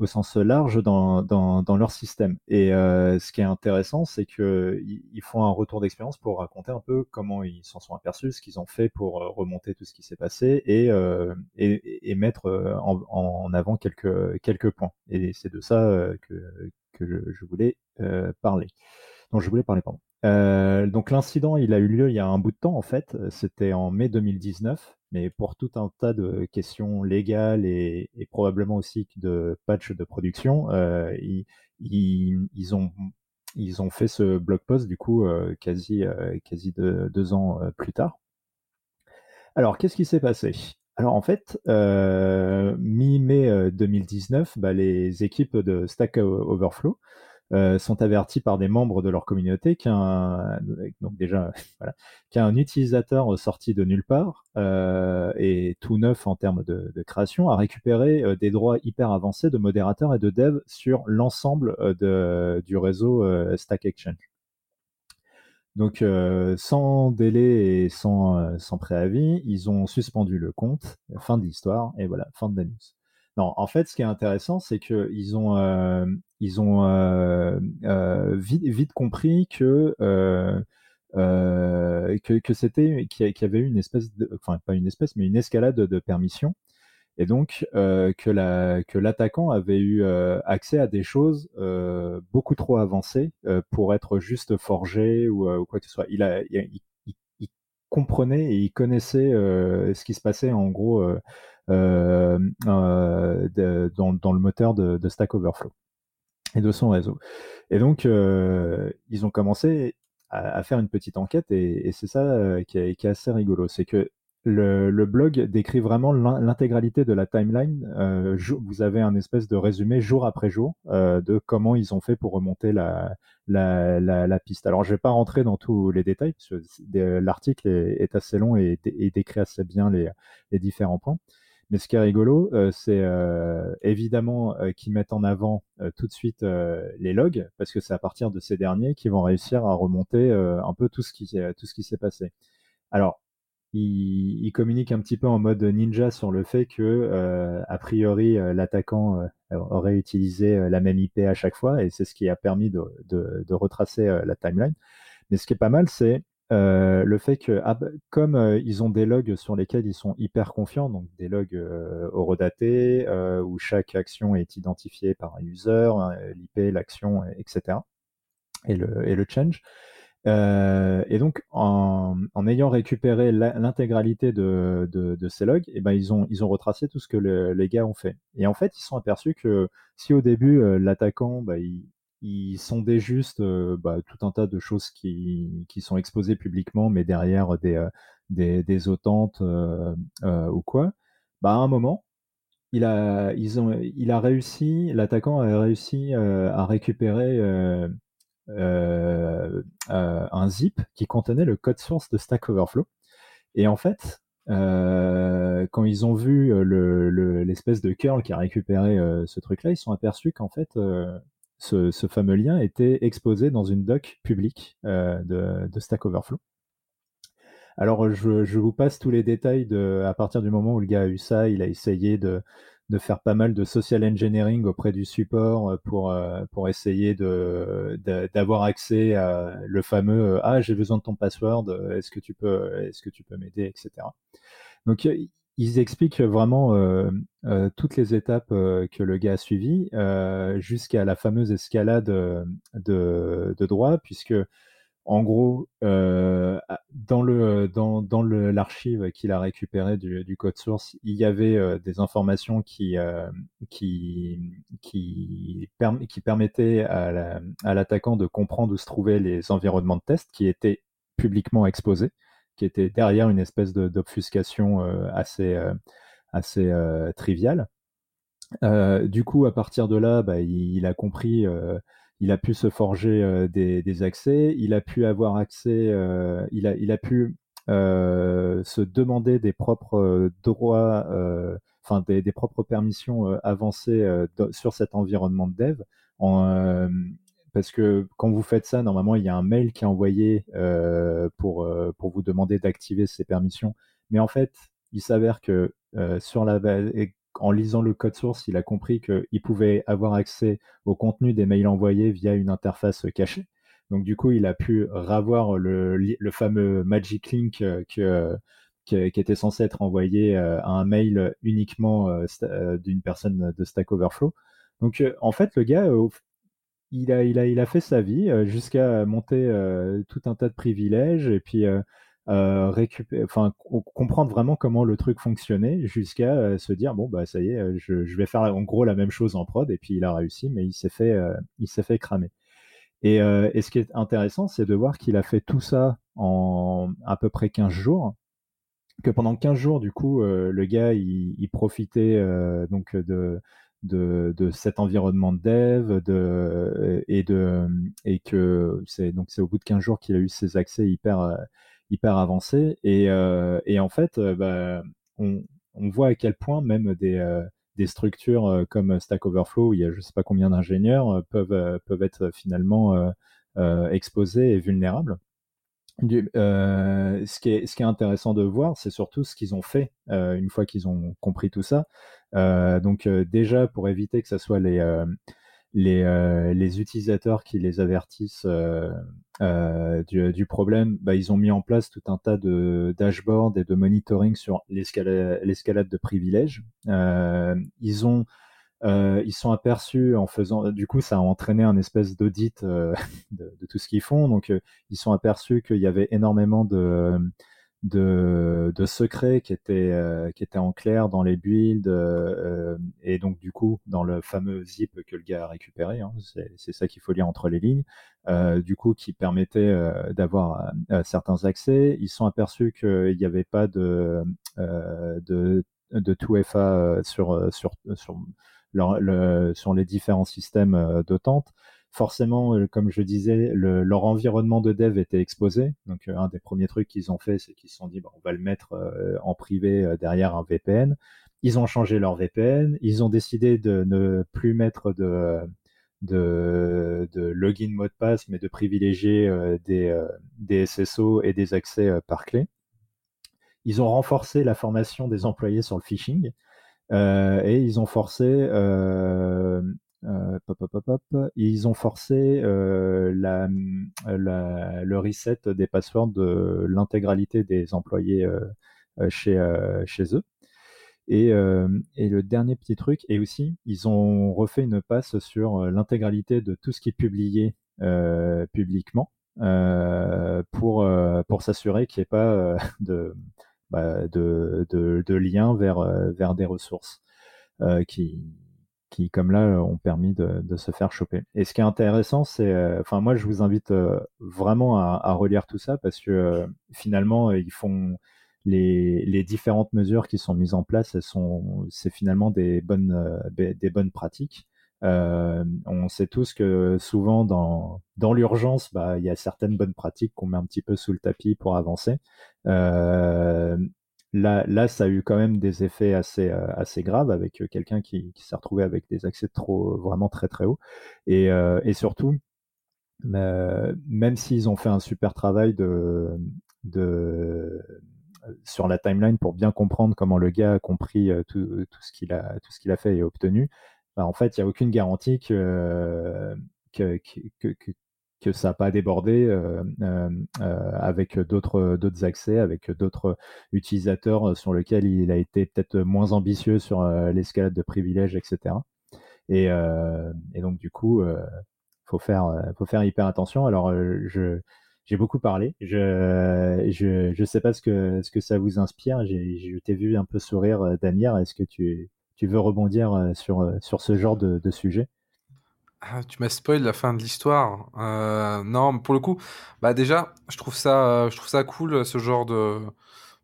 au sens large dans, dans, leur système. Et euh, ce qui est intéressant, c'est qu'ils font un retour d'expérience pour raconter un peu comment ils s'en sont aperçus, ce qu'ils ont fait pour euh, remonter tout ce qui s'est passé et, euh, et, mettre en, avant quelques, quelques points. Et c'est de ça que, que je, voulais parler. Donc je voulais parler, pardon. donc l'incident, il a eu lieu il y a un bout de temps en fait. C'était en mai 2019 mais pour tout un tas de questions légales et, probablement aussi de patch de production, euh, ils, ont, ils ont fait ce blog post du coup euh, quasi, euh, quasi deux ans plus tard. Alors, qu'est-ce qui s'est passé? Alors en fait, euh, mi-mai 2019, bah, les équipes de Stack Overflow euh, sont avertis par des membres de leur communauté qu'un donc déjà voilà, qu'un utilisateur sorti de nulle part euh, et tout neuf en termes de, création a récupéré euh, des droits hyper avancés de modérateurs et de dev sur l'ensemble de, du réseau Stack Exchange. Donc, sans délai et sans, sans préavis, ils ont suspendu le compte, fin de l'histoire, et voilà, fin de la news. Non, en fait, ce qui est intéressant, c'est qu'ils ont, ils ont euh, euh, vite, vite, compris que, que, que c'était, qu'il y avait une espèce de, enfin pas une espèce, mais une escalade de, permissions, et donc que la, que l'attaquant avait eu accès à des choses beaucoup trop avancées pour être juste forgé ou, quoi que ce soit. Il a, il, comprenait et il connaissait ce qui se passait en gros euh, euh, dans, dans, le moteur de, Stack Overflow et de son réseau. Et donc, euh, ils ont commencé à, faire une petite enquête et, c'est ça qui est, qui est, assez rigolo. C'est que le, blog décrit vraiment l'intégralité de la timeline. Euh, vous avez un espèce de résumé jour après jour euh, de comment ils ont fait pour remonter la, piste. Alors, je vais pas rentrer dans tous les détails, parce l'article est, assez long et, décrit assez bien les différents points. Mais ce qui est rigolo, euh, c'est euh, évidemment euh, qu'ils mettent en avant tout de suite les logs, parce que c'est à partir de ces derniers qu'ils vont réussir à remonter un peu tout ce qui, s'est passé. Alors, ils, ils, communiquent un petit peu en mode ninja sur le fait que, a priori, l'attaquant aurait utilisé la même IP à chaque fois, et c'est ce qui a permis de retracer la timeline. Mais ce qui est pas mal, c'est euh, le fait que, ah, bah, comme euh, ils ont des logs sur lesquels ils sont hyper confiants, donc des logs euh, horodatés, euh, où chaque action est identifiée par un user, l'IP, l'action, etc., et le, et le change. et donc, en, en ayant récupéré l'intégralité de, de, ces logs, et eh ben, ils, ont, ils ont retracé tout ce que le, les gars ont fait. Et en fait, ils sont aperçus que si au début, l'attaquant, bah, il, ils sondaient juste euh, bah, tout un tas de choses qui, qui, sont exposées publiquement, mais derrière des, euh, des, des autantes euh, ou quoi. Bah, à un moment, il a, ils ont, il a réussi, l'attaquant a réussi à récupérer un zip qui contenait le code source de Stack Overflow. Et en fait, euh, quand ils ont vu l'espèce le, de curl qui a récupéré euh, ce truc-là, ils sont aperçus qu'en fait, ce, fameux lien était exposé dans une doc publique euh, de, Stack Overflow. Alors, je, vous passe tous les détails de, à partir du moment où le gars a eu ça, il a essayé de, faire pas mal de social engineering auprès du support euh, pour, euh, pour essayer d'avoir accès à le fameux Ah, j'ai besoin de ton password, est-ce que tu peux, est-ce que tu peux m'aider, etc. Donc, ils expliquent vraiment toutes les étapes que le gars a suivies jusqu'à la fameuse escalade de, droit, puisque en gros, dans le dans, dans l'archive qu'il a récupéré du, code source, il y avait des informations qui qui qui, qui permettaient à l'attaquant de comprendre où se trouvaient les environnements de test qui étaient publiquement exposés était derrière une espèce d'obfuscation euh, assez, euh, assez euh, triviale. du coup, à partir de là, bah, il, a compris il a pu se forger des, accès, il a pu avoir accès, il, a, pu se demander des propres droits, enfin des, propres permissions avancées sur cet environnement de dev parce que quand vous faites ça, normalement, il y a un mail qui est envoyé euh, pour, euh, pour vous demander d'activer ces permissions. Mais en fait, il s'avère que euh, sur la en lisant le code source, il a compris qu'il pouvait avoir accès au contenu des mails envoyés via une interface cachée. Donc du coup, il a pu ravoir le, le fameux magic link que, qui, était censé être envoyé à un mail uniquement d'une personne de Stack Overflow. Donc en fait, le gars, il a, il, a, il a fait sa vie euh, jusqu'à monter euh, tout un tas de privilèges et puis euh, récupérer, enfin, comprendre vraiment comment le truc fonctionnait jusqu'à se dire bon bah ça y est, je, vais faire en gros la même chose en prod et puis il a réussi, mais il s'est fait, il s'est fait cramer. Et, et, ce qui est intéressant, c'est de voir qu'il a fait tout ça en à peu près 15 jours que pendant 15 jours, du coup, le gars, il, il profitait donc de, de, cet environnement de dev de, et, que c'est donc c'est au bout de 15 jours qu'il a eu ses accès hyper, hyper avancés. Et, et en fait, bah, on, voit à quel point même des, des structures comme Stack Overflow, où il y a je sais pas combien d'ingénieurs, peuvent, peuvent être finalement exposés et vulnérables. Euh, ce, qui est, ce qui est intéressant de voir, c'est surtout ce qu'ils ont fait euh, une fois qu'ils ont compris tout ça. Euh, donc déjà, pour éviter que ce soit les, les, les, utilisateurs qui les avertissent du, du, problème, bah, ils ont mis en place tout un tas de dashboards et de monitoring sur l'escalade de privilèges. ils ont euh, ils sont aperçus en faisant, du coup, ça a entraîné un espèce d'audit euh, de, tout ce qu'ils font. Donc, euh, ils sont aperçus qu'il y avait énormément de, de, de secrets qui étaient, qui étaient en clair dans les builds et donc, du coup, dans le fameux zip que le gars a récupéré. Hein, c'est ça qu'il faut lire entre les lignes. du coup, qui permettait d'avoir certains accès. Ils sont aperçus qu'il n'y avait pas de, de, de 2FA sur, sur, sur sur les différents systèmes euh, d'autante. Forcément, euh, comme je disais, leur environnement de dev était exposé. Donc, euh, un des premiers trucs qu'ils ont fait, c'est qu'ils se sont dit, on va le mettre en privé derrière un VPN. Ils ont changé leur VPN. Ils ont décidé de ne plus mettre de, de, de login mot de passe, mais de privilégier des, des SSO et des accès par clé. Ils ont renforcé la formation des employés sur le phishing. Euh, et ils ont forcé euh, euh, ils ont forcé la, le reset des passwords de l'intégralité des employés chez, chez eux. Et, et, le dernier petit truc, et aussi, ils ont refait une passe sur l'intégralité de tout ce qui est publié publiquement pour, pour s'assurer qu'il n'y ait pas de, bah, de, liens vers, euh, des ressources euh, qui, comme là, ont permis de, se faire choper. Et ce qui est intéressant, c'est, euh, enfin, moi, je vous invite vraiment à, relire tout ça parce que finalement, ils font les, différentes mesures qui sont mises en place, sont, c'est finalement des bonnes pratiques. Euh, on sait tous que souvent dans, dans l'urgence, bah, il y a certaines bonnes pratiques qu'on met un petit peu sous le tapis pour avancer. Euh, là, là, ça a eu quand même des effets assez, euh, assez graves avec quelqu'un qui, s'est retrouvé avec des accès trop, vraiment très très hauts. Et, et surtout, même s'ils ont fait un super travail de, de, sur la timeline pour bien comprendre comment le gars a compris tout, tout ce qu'il a, tout ce qu'il a fait et obtenu, bah, en fait, il n'y a aucune garantie que, que, ça n'a pas débordé avec d'autres accès, avec d'autres utilisateurs sur lesquels il a été peut-être moins ambitieux sur l'escalade de privilèges, etc. Et, donc, du coup, faut, faire, faut faire hyper attention. Alors, je j'ai beaucoup parlé. Je je je sais pas ce que ce que ça vous inspire. J'ai je t'ai vu un peu sourire, Damir. Est-ce que tu tu veux rebondir euh, sur, euh, sur ce genre de, sujet? Ah, tu m'as spoil la fin de l'histoire. Euh, non, pour le coup, bah déjà, je trouve ça, je trouve ça cool ce genre de.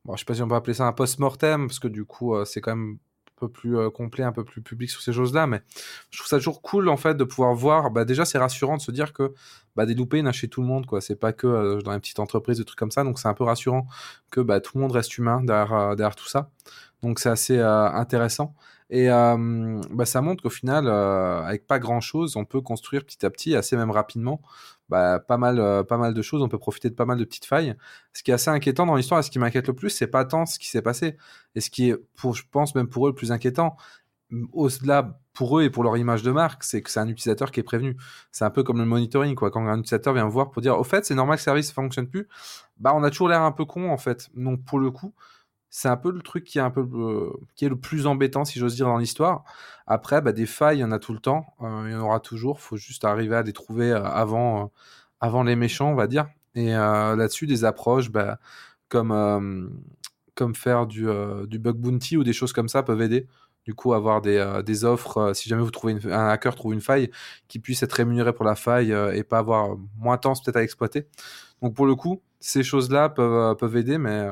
Bon, je sais pas si on peut appeler ça un post-mortem parce que du coup, c'est quand même un peu plus complet, un peu plus public sur ces choses-là. Mais je trouve ça toujours cool en fait de pouvoir voir. Bah déjà, c'est rassurant de se dire que bah, des loupés, il tout le monde. quoi. C'est pas que dans une petite entreprise, des trucs comme ça. Donc c'est un peu rassurant que bah, tout le monde reste humain derrière, derrière tout ça. Donc c'est assez intéressant. Et euh, bah, ça montre qu'au final, euh, avec pas grand chose, on peut construire petit à petit, assez même rapidement, bah, pas mal, euh, pas mal de choses. On peut profiter de pas mal de petites failles. Ce qui est assez inquiétant dans l'histoire, et ce qui m'inquiète le plus, c'est pas tant ce qui s'est passé, et ce qui est, pour, je pense même pour eux, le plus inquiétant, au-delà pour eux et pour leur image de marque, c'est que c'est un utilisateur qui est prévenu. C'est un peu comme le monitoring, quoi. Quand un utilisateur vient voir pour dire, au fait, c'est normal que le service ne fonctionne plus, bah, on a toujours l'air un peu con, en fait. Donc, pour le coup, c'est un peu le truc qui est un peu euh, qui est le plus embêtant si j'ose dire dans l'histoire. Après, bah, des failles, il y en a tout le temps, euh, il y en aura toujours. Faut juste arriver à les trouver euh, avant avant les méchants, on va dire. Et là-dessus, des approches, bah, comme comme faire du, du bug bounty ou des choses comme ça peuvent aider. Du coup, avoir des, des offres, si jamais vous trouvez un hacker trouve une faille, qui puisse être rémunéré pour la faille et pas avoir moins de temps peut-être à exploiter. Donc pour le coup, ces choses-là peuvent, peuvent aider, mais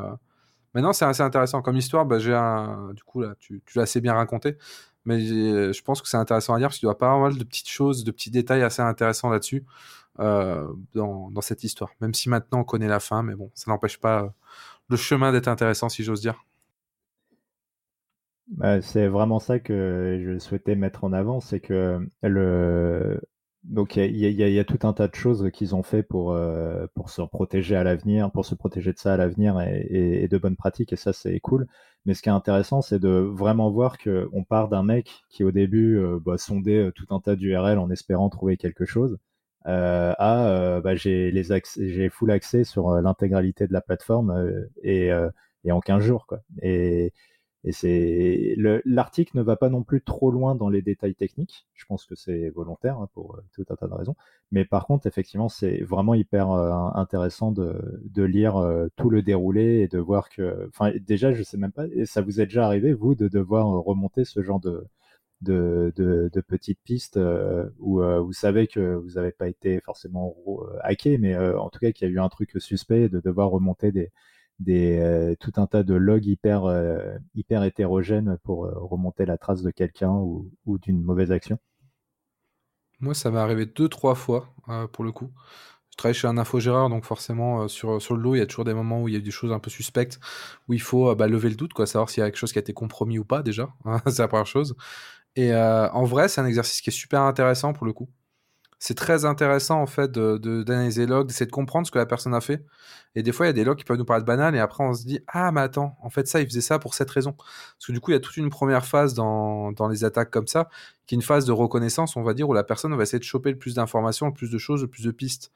Maintenant, c'est assez intéressant comme histoire. Bah, j'ai du coup là, tu, l'as assez bien raconté, mais je pense que c'est intéressant à lire parce qu'il y avoir pas mal de petites choses, de petits détails assez intéressants là-dessus euh, dans, dans, cette histoire. Même si maintenant on connaît la fin, mais bon, ça n'empêche pas euh, le chemin d'être intéressant, si j'ose dire. Bah, c'est vraiment ça que je souhaitais mettre en avant, c'est que le, donc il y, a tout un tas de choses qu'ils ont fait pour, euh, pour se protéger à l'avenir, pour se protéger de ça à l'avenir et, de bonnes pratiques, et ça c'est cool. Mais ce qui est intéressant, c'est de vraiment voir qu'on part d'un mec qui au début euh, bah, sondait euh, tout un tas d'URL en espérant trouver quelque chose, à bah, j'ai les j'ai full accès sur l'intégralité de la plateforme et, et, en 15 jours. Quoi. Et, et c'est l'article ne va pas non plus trop loin dans les détails techniques. Je pense que c'est volontaire hein, pour euh, tout un tas de raisons. Mais par contre, effectivement, c'est vraiment hyper euh, intéressant de, lire euh, tout le déroulé et de voir que, enfin, déjà, je sais même pas, ça vous est déjà arrivé vous de devoir remonter ce genre de de, de, de petites pistes où vous savez que vous n'avez pas été forcément hacké, mais en tout cas qu'il y a eu un truc suspect de devoir remonter des des, euh, tout un tas de logs hyper, euh, hyper hétérogènes pour euh, remonter la trace de quelqu'un ou, d'une mauvaise action Moi, ça m'est arrivé deux, trois fois, pour le coup. Je travaille chez un infogéreur, donc forcément, sur, sur le lot, il y a toujours des moments où il y a des choses un peu suspectes, où il faut bah, lever le doute, quoi, savoir s'il y a quelque chose qui a été compromis ou pas, déjà. C'est la première chose. Et en vrai, c'est un exercice qui est super intéressant, pour le coup c'est très intéressant en fait de d'analyser les logs, d'essayer de comprendre ce que la personne a fait. Et des fois, il y a des logs qui peuvent nous paraître banals et après on se dit ah mais attends, en fait ça il faisait ça pour cette raison. Parce que du coup il y a toute une première phase dans les attaques comme ça, qui est une phase de reconnaissance, on va dire, où la personne va essayer de choper le plus d'informations, le plus de choses, le plus de pistes.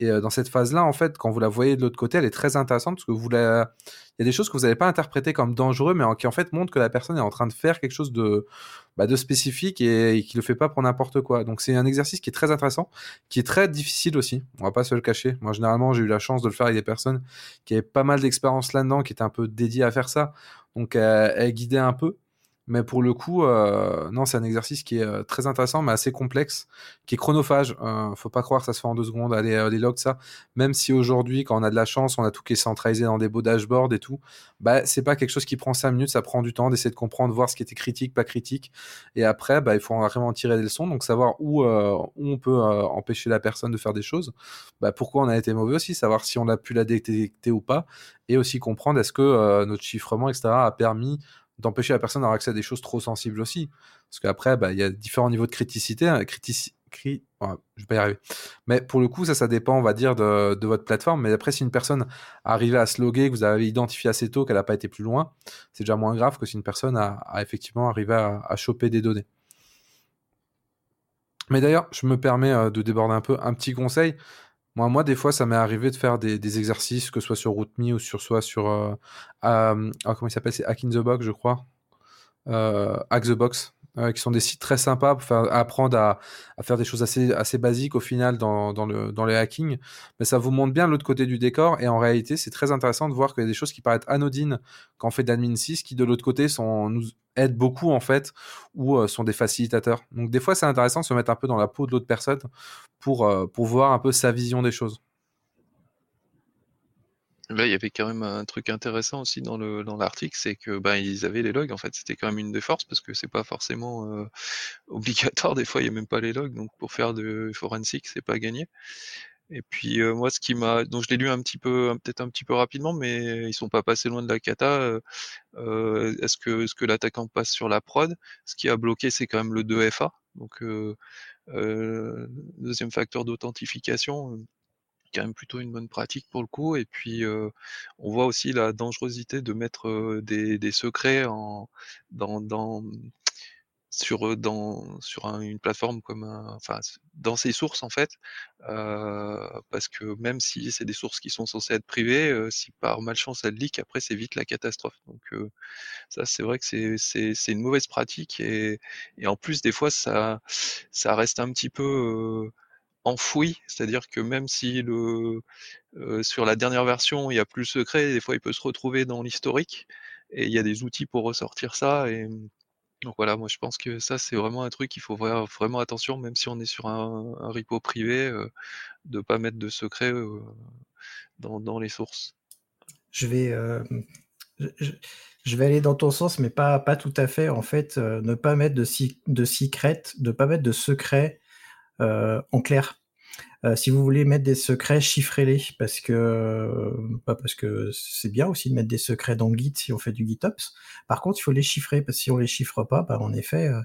Et euh, dans cette phase-là, en fait, quand vous la voyez de l'autre côté, elle est très intéressante parce que vous la... il y a des choses que vous n'allez pas interpréter comme dangereux, mais qui en fait montrent que la personne est en train de faire quelque chose de, bah, de spécifique et, et qui le fait pas pour n'importe quoi. Donc c'est un exercice qui est très intéressant, qui est très difficile aussi. On va pas se le cacher. Moi, généralement, j'ai eu la chance de le faire avec des personnes qui avaient pas mal d'expérience là-dedans, qui étaient un peu dédiées à faire ça. Donc, euh, elle guidait un peu. Mais pour le coup, euh, non, c'est un exercice qui est euh, très intéressant, mais assez complexe, qui est chronophage. Euh, faut pas croire que ça se fait en deux secondes, aller euh, les logs, ça. Même si aujourd'hui, quand on a de la chance, on a tout qui est centralisé dans des beaux dashboards et tout, bah, c'est pas quelque chose qui prend cinq minutes, ça prend du temps d'essayer de comprendre, voir ce qui était critique, pas critique. Et après, bah, il faut vraiment tirer des leçons, donc savoir où, où on peut empêcher la personne de faire des choses. Bah, pourquoi on a été mauvais aussi, savoir si on a pu la détecter ou pas, et aussi comprendre est-ce que notre chiffrement, etc., a permis d'empêcher la personne d'avoir accès à des choses trop sensibles aussi. Parce qu'après, bah, il y a différents niveaux de criticité. Hein, critici... Cri... je vais pas y arriver. Mais pour le coup, ça, ça dépend, on va dire, de, votre plateforme. Mais après, si une personne arrivait à se loguer, que vous avez identifié assez tôt qu'elle n'a pas été plus loin, c'est déjà moins grave que si une personne a, effectivement arrivé à, à, choper des données. Mais d'ailleurs, je me permets euh, de déborder un peu. Un petit conseil, moi, moi, des fois, ça m'est arrivé de faire des, des, exercices, que ce soit sur RootMe ou sur soit sur. Euh, euh, comment il s'appelle? C'est Hack in the Box, je crois. Euh, Hack the Box. Euh, qui sont des sites très sympas pour apprendre à, faire des choses assez, assez basiques au final dans, le, hacking. Mais ça vous montre bien l'autre côté du décor. Et en réalité, c'est très intéressant de voir qu'il y a des choses qui paraissent anodines quand on fait d'admin 6 qui de l'autre côté sont, nous aident beaucoup en fait ou euh, sont des facilitateurs. Donc des fois, c'est intéressant de se mettre un peu dans la peau de l'autre personne pour, euh, pour voir un peu sa vision des choses. Là, il y avait quand même un truc intéressant aussi dans le dans l'article, c'est que ben ils avaient les logs en fait. C'était quand même une des forces parce que c'est pas forcément euh, obligatoire. Des fois, il y a même pas les logs, donc pour faire de forensic, c'est pas gagné. Et puis euh, moi, ce qui m'a, donc je l'ai lu un petit peu, peut-être un petit peu rapidement, mais ils sont pas passés loin de la cata. Euh, est-ce que est-ce que l'attaquant passe sur la prod? Ce qui a bloqué, c'est quand même le 2FA, donc deuxième facteur d'authentification quand même plutôt une bonne pratique pour le coup. Et puis, on voit aussi la dangerosité de mettre des, secrets en, dans, dans, sur, dans, sur un, une plateforme comme enfin, dans ses sources en fait, parce que même si c'est des sources qui sont censées être privées, si par malchance elles leak, après c'est vite la catastrophe. Donc ça, c'est vrai que c'est une mauvaise pratique et, et en plus des fois ça, ça reste un petit peu enfoui, c'est-à-dire que même si le sur la dernière version il y a plus secret, des fois il peut se retrouver dans l'historique et il y a des outils pour ressortir ça et donc voilà, moi je pense que ça c'est vraiment un truc qu'il faut vraiment attention, même si on est sur un, repo privé, euh, de pas mettre de secret dans, dans, les sources. Je vais je, vais aller dans ton sens, mais pas, pas tout à fait. En fait, ne pas mettre de, de secret, ne pas mettre de secret en clair. Euh, si vous voulez mettre des secrets, chiffrez-les parce que bah, parce que c'est bien aussi de mettre des secrets dans Git si on fait du GitOps. Par contre, il faut les chiffrer parce que si on les chiffre pas, bah, en effet, euh,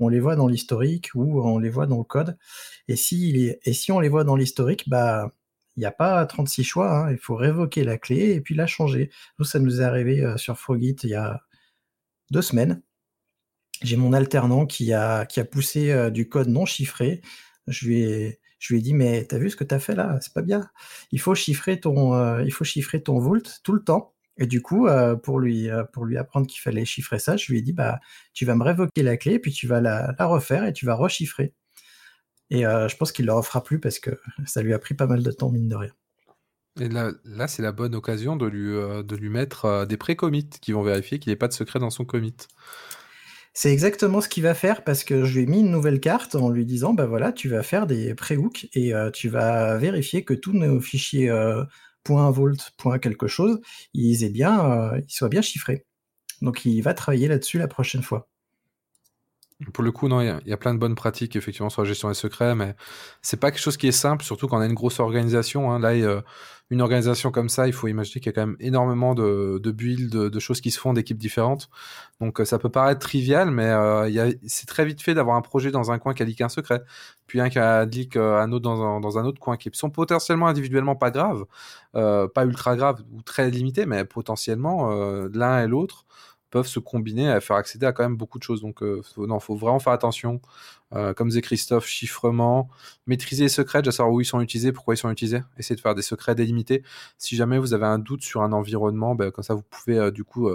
on les voit dans l'historique ou on les voit dans le code. Et si on les voit dans l'historique, bah il n'y a pas 36 choix, hein. il faut révoquer la clé et puis la changer. Nous, ça nous est arrivé euh, sur Frogit il y a deux semaines. J'ai mon alternant qui a poussé du code non chiffré. Je lui ai, dit, mais t'as vu ce que t'as fait là? C'est pas bien. Il faut chiffrer ton, euh, il faut chiffrer ton volt tout le temps. Et du coup, euh, pour lui, euh, pour lui apprendre qu'il fallait chiffrer ça, je lui ai dit, bah, tu vas me révoquer la clé, puis tu vas la, refaire et tu vas rechiffrer. Et je pense qu'il ne le refera plus parce que ça lui a pris pas mal de temps, mine de rien. Et là, là c'est la bonne occasion de lui, de lui mettre des pré-commits qui vont vérifier qu'il n'y ait pas de secret dans son commit. C'est exactement ce qu'il va faire parce que je lui ai mis une nouvelle carte en lui disant bah voilà, tu vas faire des pré-hooks et euh, tu vas vérifier que tous nos fichiers euh, .volt, quelque chose, ils aient bien, euh, ils soient bien chiffrés. Donc il va travailler là-dessus la prochaine fois. Pour le coup, non, il y, a plein de bonnes pratiques effectivement sur la gestion des secrets, mais c'est pas quelque chose qui est simple, surtout quand on a une grosse organisation. Hein. Là, une organisation comme ça, il faut imaginer qu'il y a quand même énormément de, de builds, de, choses qui se font d'équipes différentes. Donc, euh, ça peut paraître trivial, mais euh, c'est très vite fait d'avoir un projet dans un coin qui a un secret, puis un qui a euh, un autre dans un, dans un autre coin, qui sont potentiellement individuellement pas graves, pas ultra graves ou très limités, mais potentiellement l'un et l'autre peuvent se combiner à faire accéder à quand même beaucoup de choses. Donc, euh, non, faut vraiment faire attention. Euh, comme disait Christophe, chiffrement, maîtriser les secrets, déjà savoir où ils sont utilisés, pourquoi ils sont utilisés, essayer de faire des secrets délimités. Si jamais vous avez un doute sur un environnement, ben, comme ça, vous pouvez euh, du coup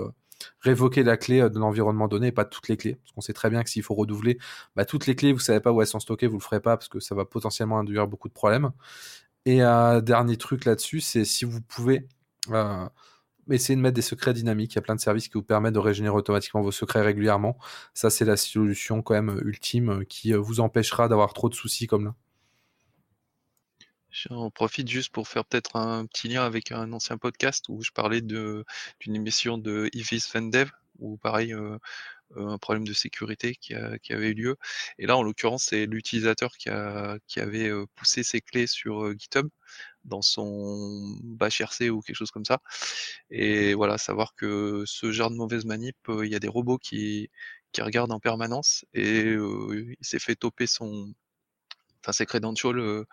révoquer la clé de l'environnement donné et pas toutes les clés. Parce qu'on sait très bien que s'il faut redoubler, bah, toutes les clés, vous savez pas où elles sont stockées, vous le ferez pas parce que ça va potentiellement induire beaucoup de problèmes. Et un dernier truc là-dessus, c'est si vous pouvez essayez de mettre des secrets dynamiques. Il y a plein de services qui vous permettent de régénérer automatiquement vos secrets régulièrement. Ça, c'est la solution quand même ultime euh, qui euh, vous empêchera d'avoir trop de soucis comme là. J'en profite juste pour faire peut-être un petit lien avec un ancien podcast où je parlais d'une émission de Ivis Vendev, où pareil, euh, un problème de sécurité qui, avait eu lieu. Et là, en l'occurrence, c'est l'utilisateur qui, qui avait poussé ses clés sur GitHub dans son bash RC ou quelque chose comme ça. Et voilà, savoir que ce genre de mauvaise manip, il y a des robots qui, qui regardent en permanence et il s'est fait toper son, enfin ses credentials euh,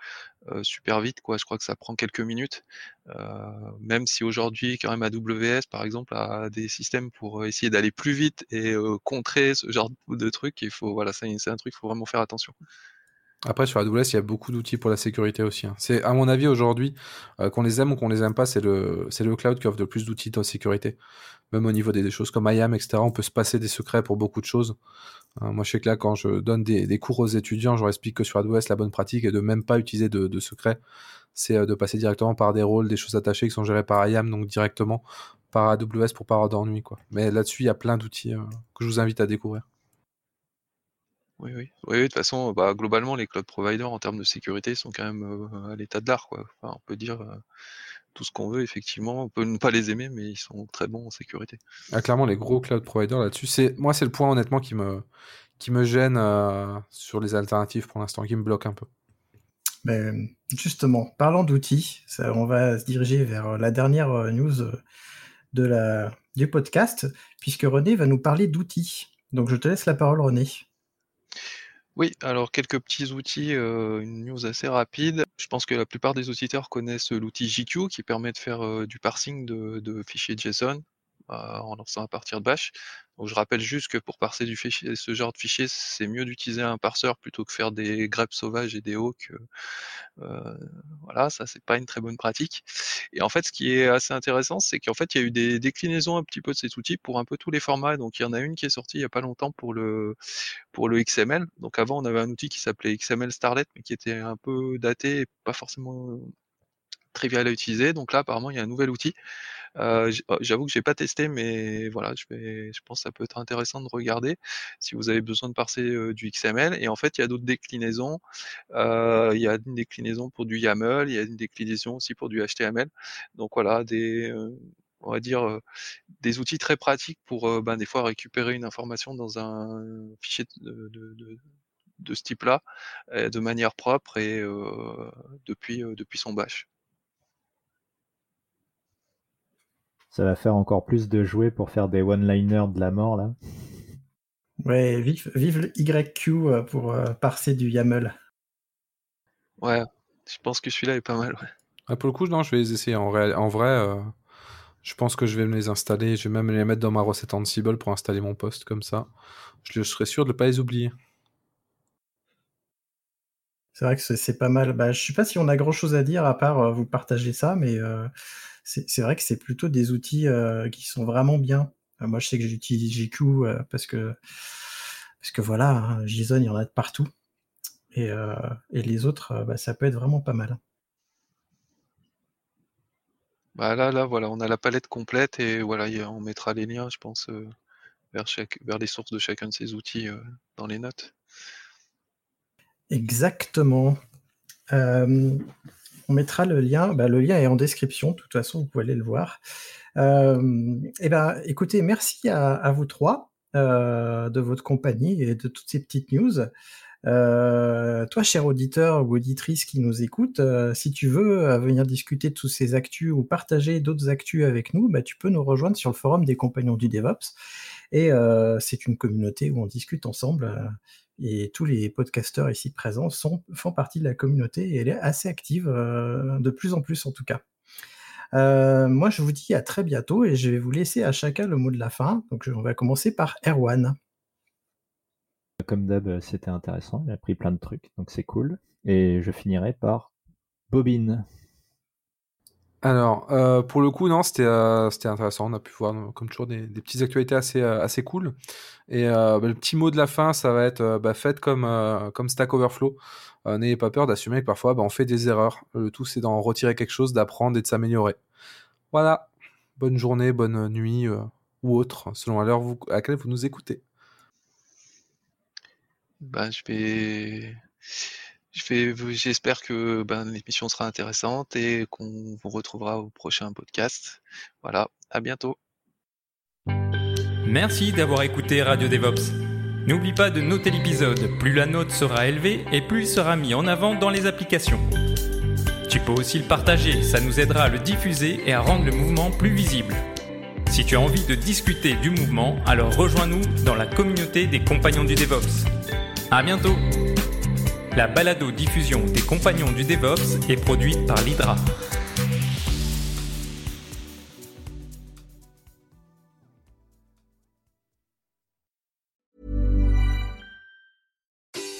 super vite quoi. Je crois que ça prend quelques minutes. Même si aujourd'hui quand même AWS par exemple a des systèmes pour essayer d'aller plus vite et contrer ce genre de trucs, il faut voilà, c'est un truc, il faut vraiment faire attention. Après, sur AWS, il y a beaucoup d'outils pour la sécurité aussi. Hein. C'est, à mon avis, aujourd'hui, qu'on les aime ou qu'on les aime pas, c'est le, c'est le cloud qui offre le plus d'outils de sécurité. Même au niveau des, choses comme IAM, etc., on peut se passer des secrets pour beaucoup de choses. Hein, moi, je sais que là, quand je donne des, cours aux étudiants, je leur explique que sur AWS, la bonne pratique est de même pas utiliser de, secrets. C'est euh, de passer directement par des rôles, des choses attachées qui sont gérées par IAM, donc directement par AWS pour pas avoir d'ennui. Mais là-dessus, il y a plein d'outils euh, que je vous invite à découvrir. Oui, oui. Oui, de toute façon, bah, globalement, les cloud providers en termes de sécurité sont quand même euh, à l'état de l'art. Quoi. on peut dire tout ce qu'on veut, effectivement. On peut ne pas les aimer, mais ils sont très bons en sécurité. Ah, clairement, les gros cloud providers là-dessus, c'est moi, c'est le point honnêtement qui me, qui me gêne euh, sur les alternatives pour l'instant, qui me bloque un peu. Mais justement, parlant d'outils, on va se diriger vers la dernière euh, news euh, de la, du podcast, puisque René va nous parler d'outils. Donc je te laisse la parole, René. Oui, alors quelques petits outils, euh, une news assez rapide. Je pense que la plupart des auditeurs connaissent l'outil JQ qui permet de faire euh, du parsing de, fichiers JSON en lançant à partir de Bash. Donc je rappelle juste que pour parser ce genre de fichier, c'est mieux d'utiliser un parseur plutôt que faire des greps sauvages et des hawks. Euh, voilà, ça c'est pas une très bonne pratique. Et en fait, ce qui est assez intéressant, c'est qu'en fait, il y a eu des déclinaisons un petit peu de cet outil pour un peu tous les formats. Donc il y en a une qui est sortie il y a pas longtemps pour le pour le XML. Donc avant, on avait un outil qui s'appelait XML Starlet, mais qui était un peu daté et pas forcément trivial à utiliser. Donc là, apparemment, il y a un nouvel outil euh, oh, j'avoue que j'ai pas testé, mais voilà, je, vais, je pense que ça peut être intéressant de regarder si vous avez besoin de parser euh, du XML. Et en fait, il y a d'autres déclinaisons. Euh, il y a une déclinaison pour du YAML, il y a une déclinaison aussi pour du HTML. Donc voilà, des on va dire, des outils très pratiques pour, ben, des fois récupérer une information dans un fichier de, de, de, de ce type-là, de manière propre et depuis, depuis son bash. Ça va faire encore plus de jouets pour faire des one-liners de la mort là. Ouais, vive, vive le YQ pour parser du YAML. Ouais, je pense que celui-là est pas mal. Ouais. Ah, pour le coup, non, je vais les essayer. En, en vrai, je pense que je vais me les installer. Je vais même les mettre dans ma recette Ansible pour installer mon poste comme ça. Je, serai sûr de ne pas les oublier. C'est vrai que c'est pas mal. Bah, je sais pas si on a grand chose à dire à part vous partager ça, mais c'est vrai que c'est plutôt des outils qui sont vraiment bien. moi, je sais que j'utilise GQ parce que parce que voilà, hein, JSON, il y en a de partout. Et, et les autres, bah, ça peut être vraiment pas mal. Bah là, là, voilà, on a la palette complète et voilà, on mettra les liens, je pense, vers, chaque, vers les sources de chacun de ces outils dans les notes. Exactement. On mettra le lien. Bah, le lien est en description. De toute façon, vous pouvez aller le voir. et ben, écoutez, merci à, vous trois de votre compagnie et de toutes ces petites news. Euh, toi, cher auditeur ou auditrice qui nous écoute, euh, si tu veux euh, venir discuter de tous ces actus ou partager d'autres actus avec nous, bah, tu peux nous rejoindre sur le forum des compagnons du DevOps. Et c'est une communauté où on discute ensemble. Et tous les podcasteurs ici présents font partie de la communauté et elle est assez active, de plus en plus en tout cas. moi, je vous dis à très bientôt et je vais vous laisser à chacun le mot de la fin. Donc, on va commencer par Erwan. Comme d'hab, euh, c'était intéressant. Il a appris plein de trucs, donc c'est cool. Et je finirai par Bobine. Alors, euh, pour le coup, non, c'était euh, c'était intéressant. On a pu voir, comme toujours, des, petites actualités assez, assez cool. Et bah, le petit mot de la fin, ça va être bah, faites comme, comme Stack Overflow. N'ayez pas peur d'assumer que parfois, bah, on fait des erreurs. Le tout, c'est d'en retirer quelque chose, d'apprendre et de s'améliorer. Voilà. Bonne journée, bonne nuit ou autre, selon l'heure à laquelle vous nous écoutez. Vais, je vais, j'espère que ben, l'émission sera intéressante et qu'on vous retrouvera au prochain podcast. Voilà, à bientôt. Merci d'avoir écouté Radio DevOps. N'oublie pas de noter l'épisode, plus la note sera élevée et plus il sera mis en avant dans les applications. Tu peux aussi le partager, ça nous aidera à le diffuser et à rendre le mouvement plus visible. Si tu as envie de discuter du mouvement, alors rejoins-nous dans la communauté des compagnons du DevOps. À bientôt La balado-diffusion des compagnons du DevOps est produite par l'Hydra.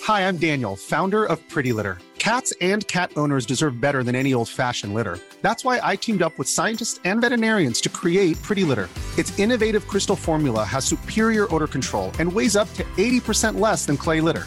Hi, I'm Daniel, founder of Pretty Litter. Cats and cat owners deserve better than any old-fashioned litter. That's why I teamed up with scientists and veterinarians to create Pretty Litter. Its innovative crystal formula has superior odor control and weighs up to 80% less than clay litter.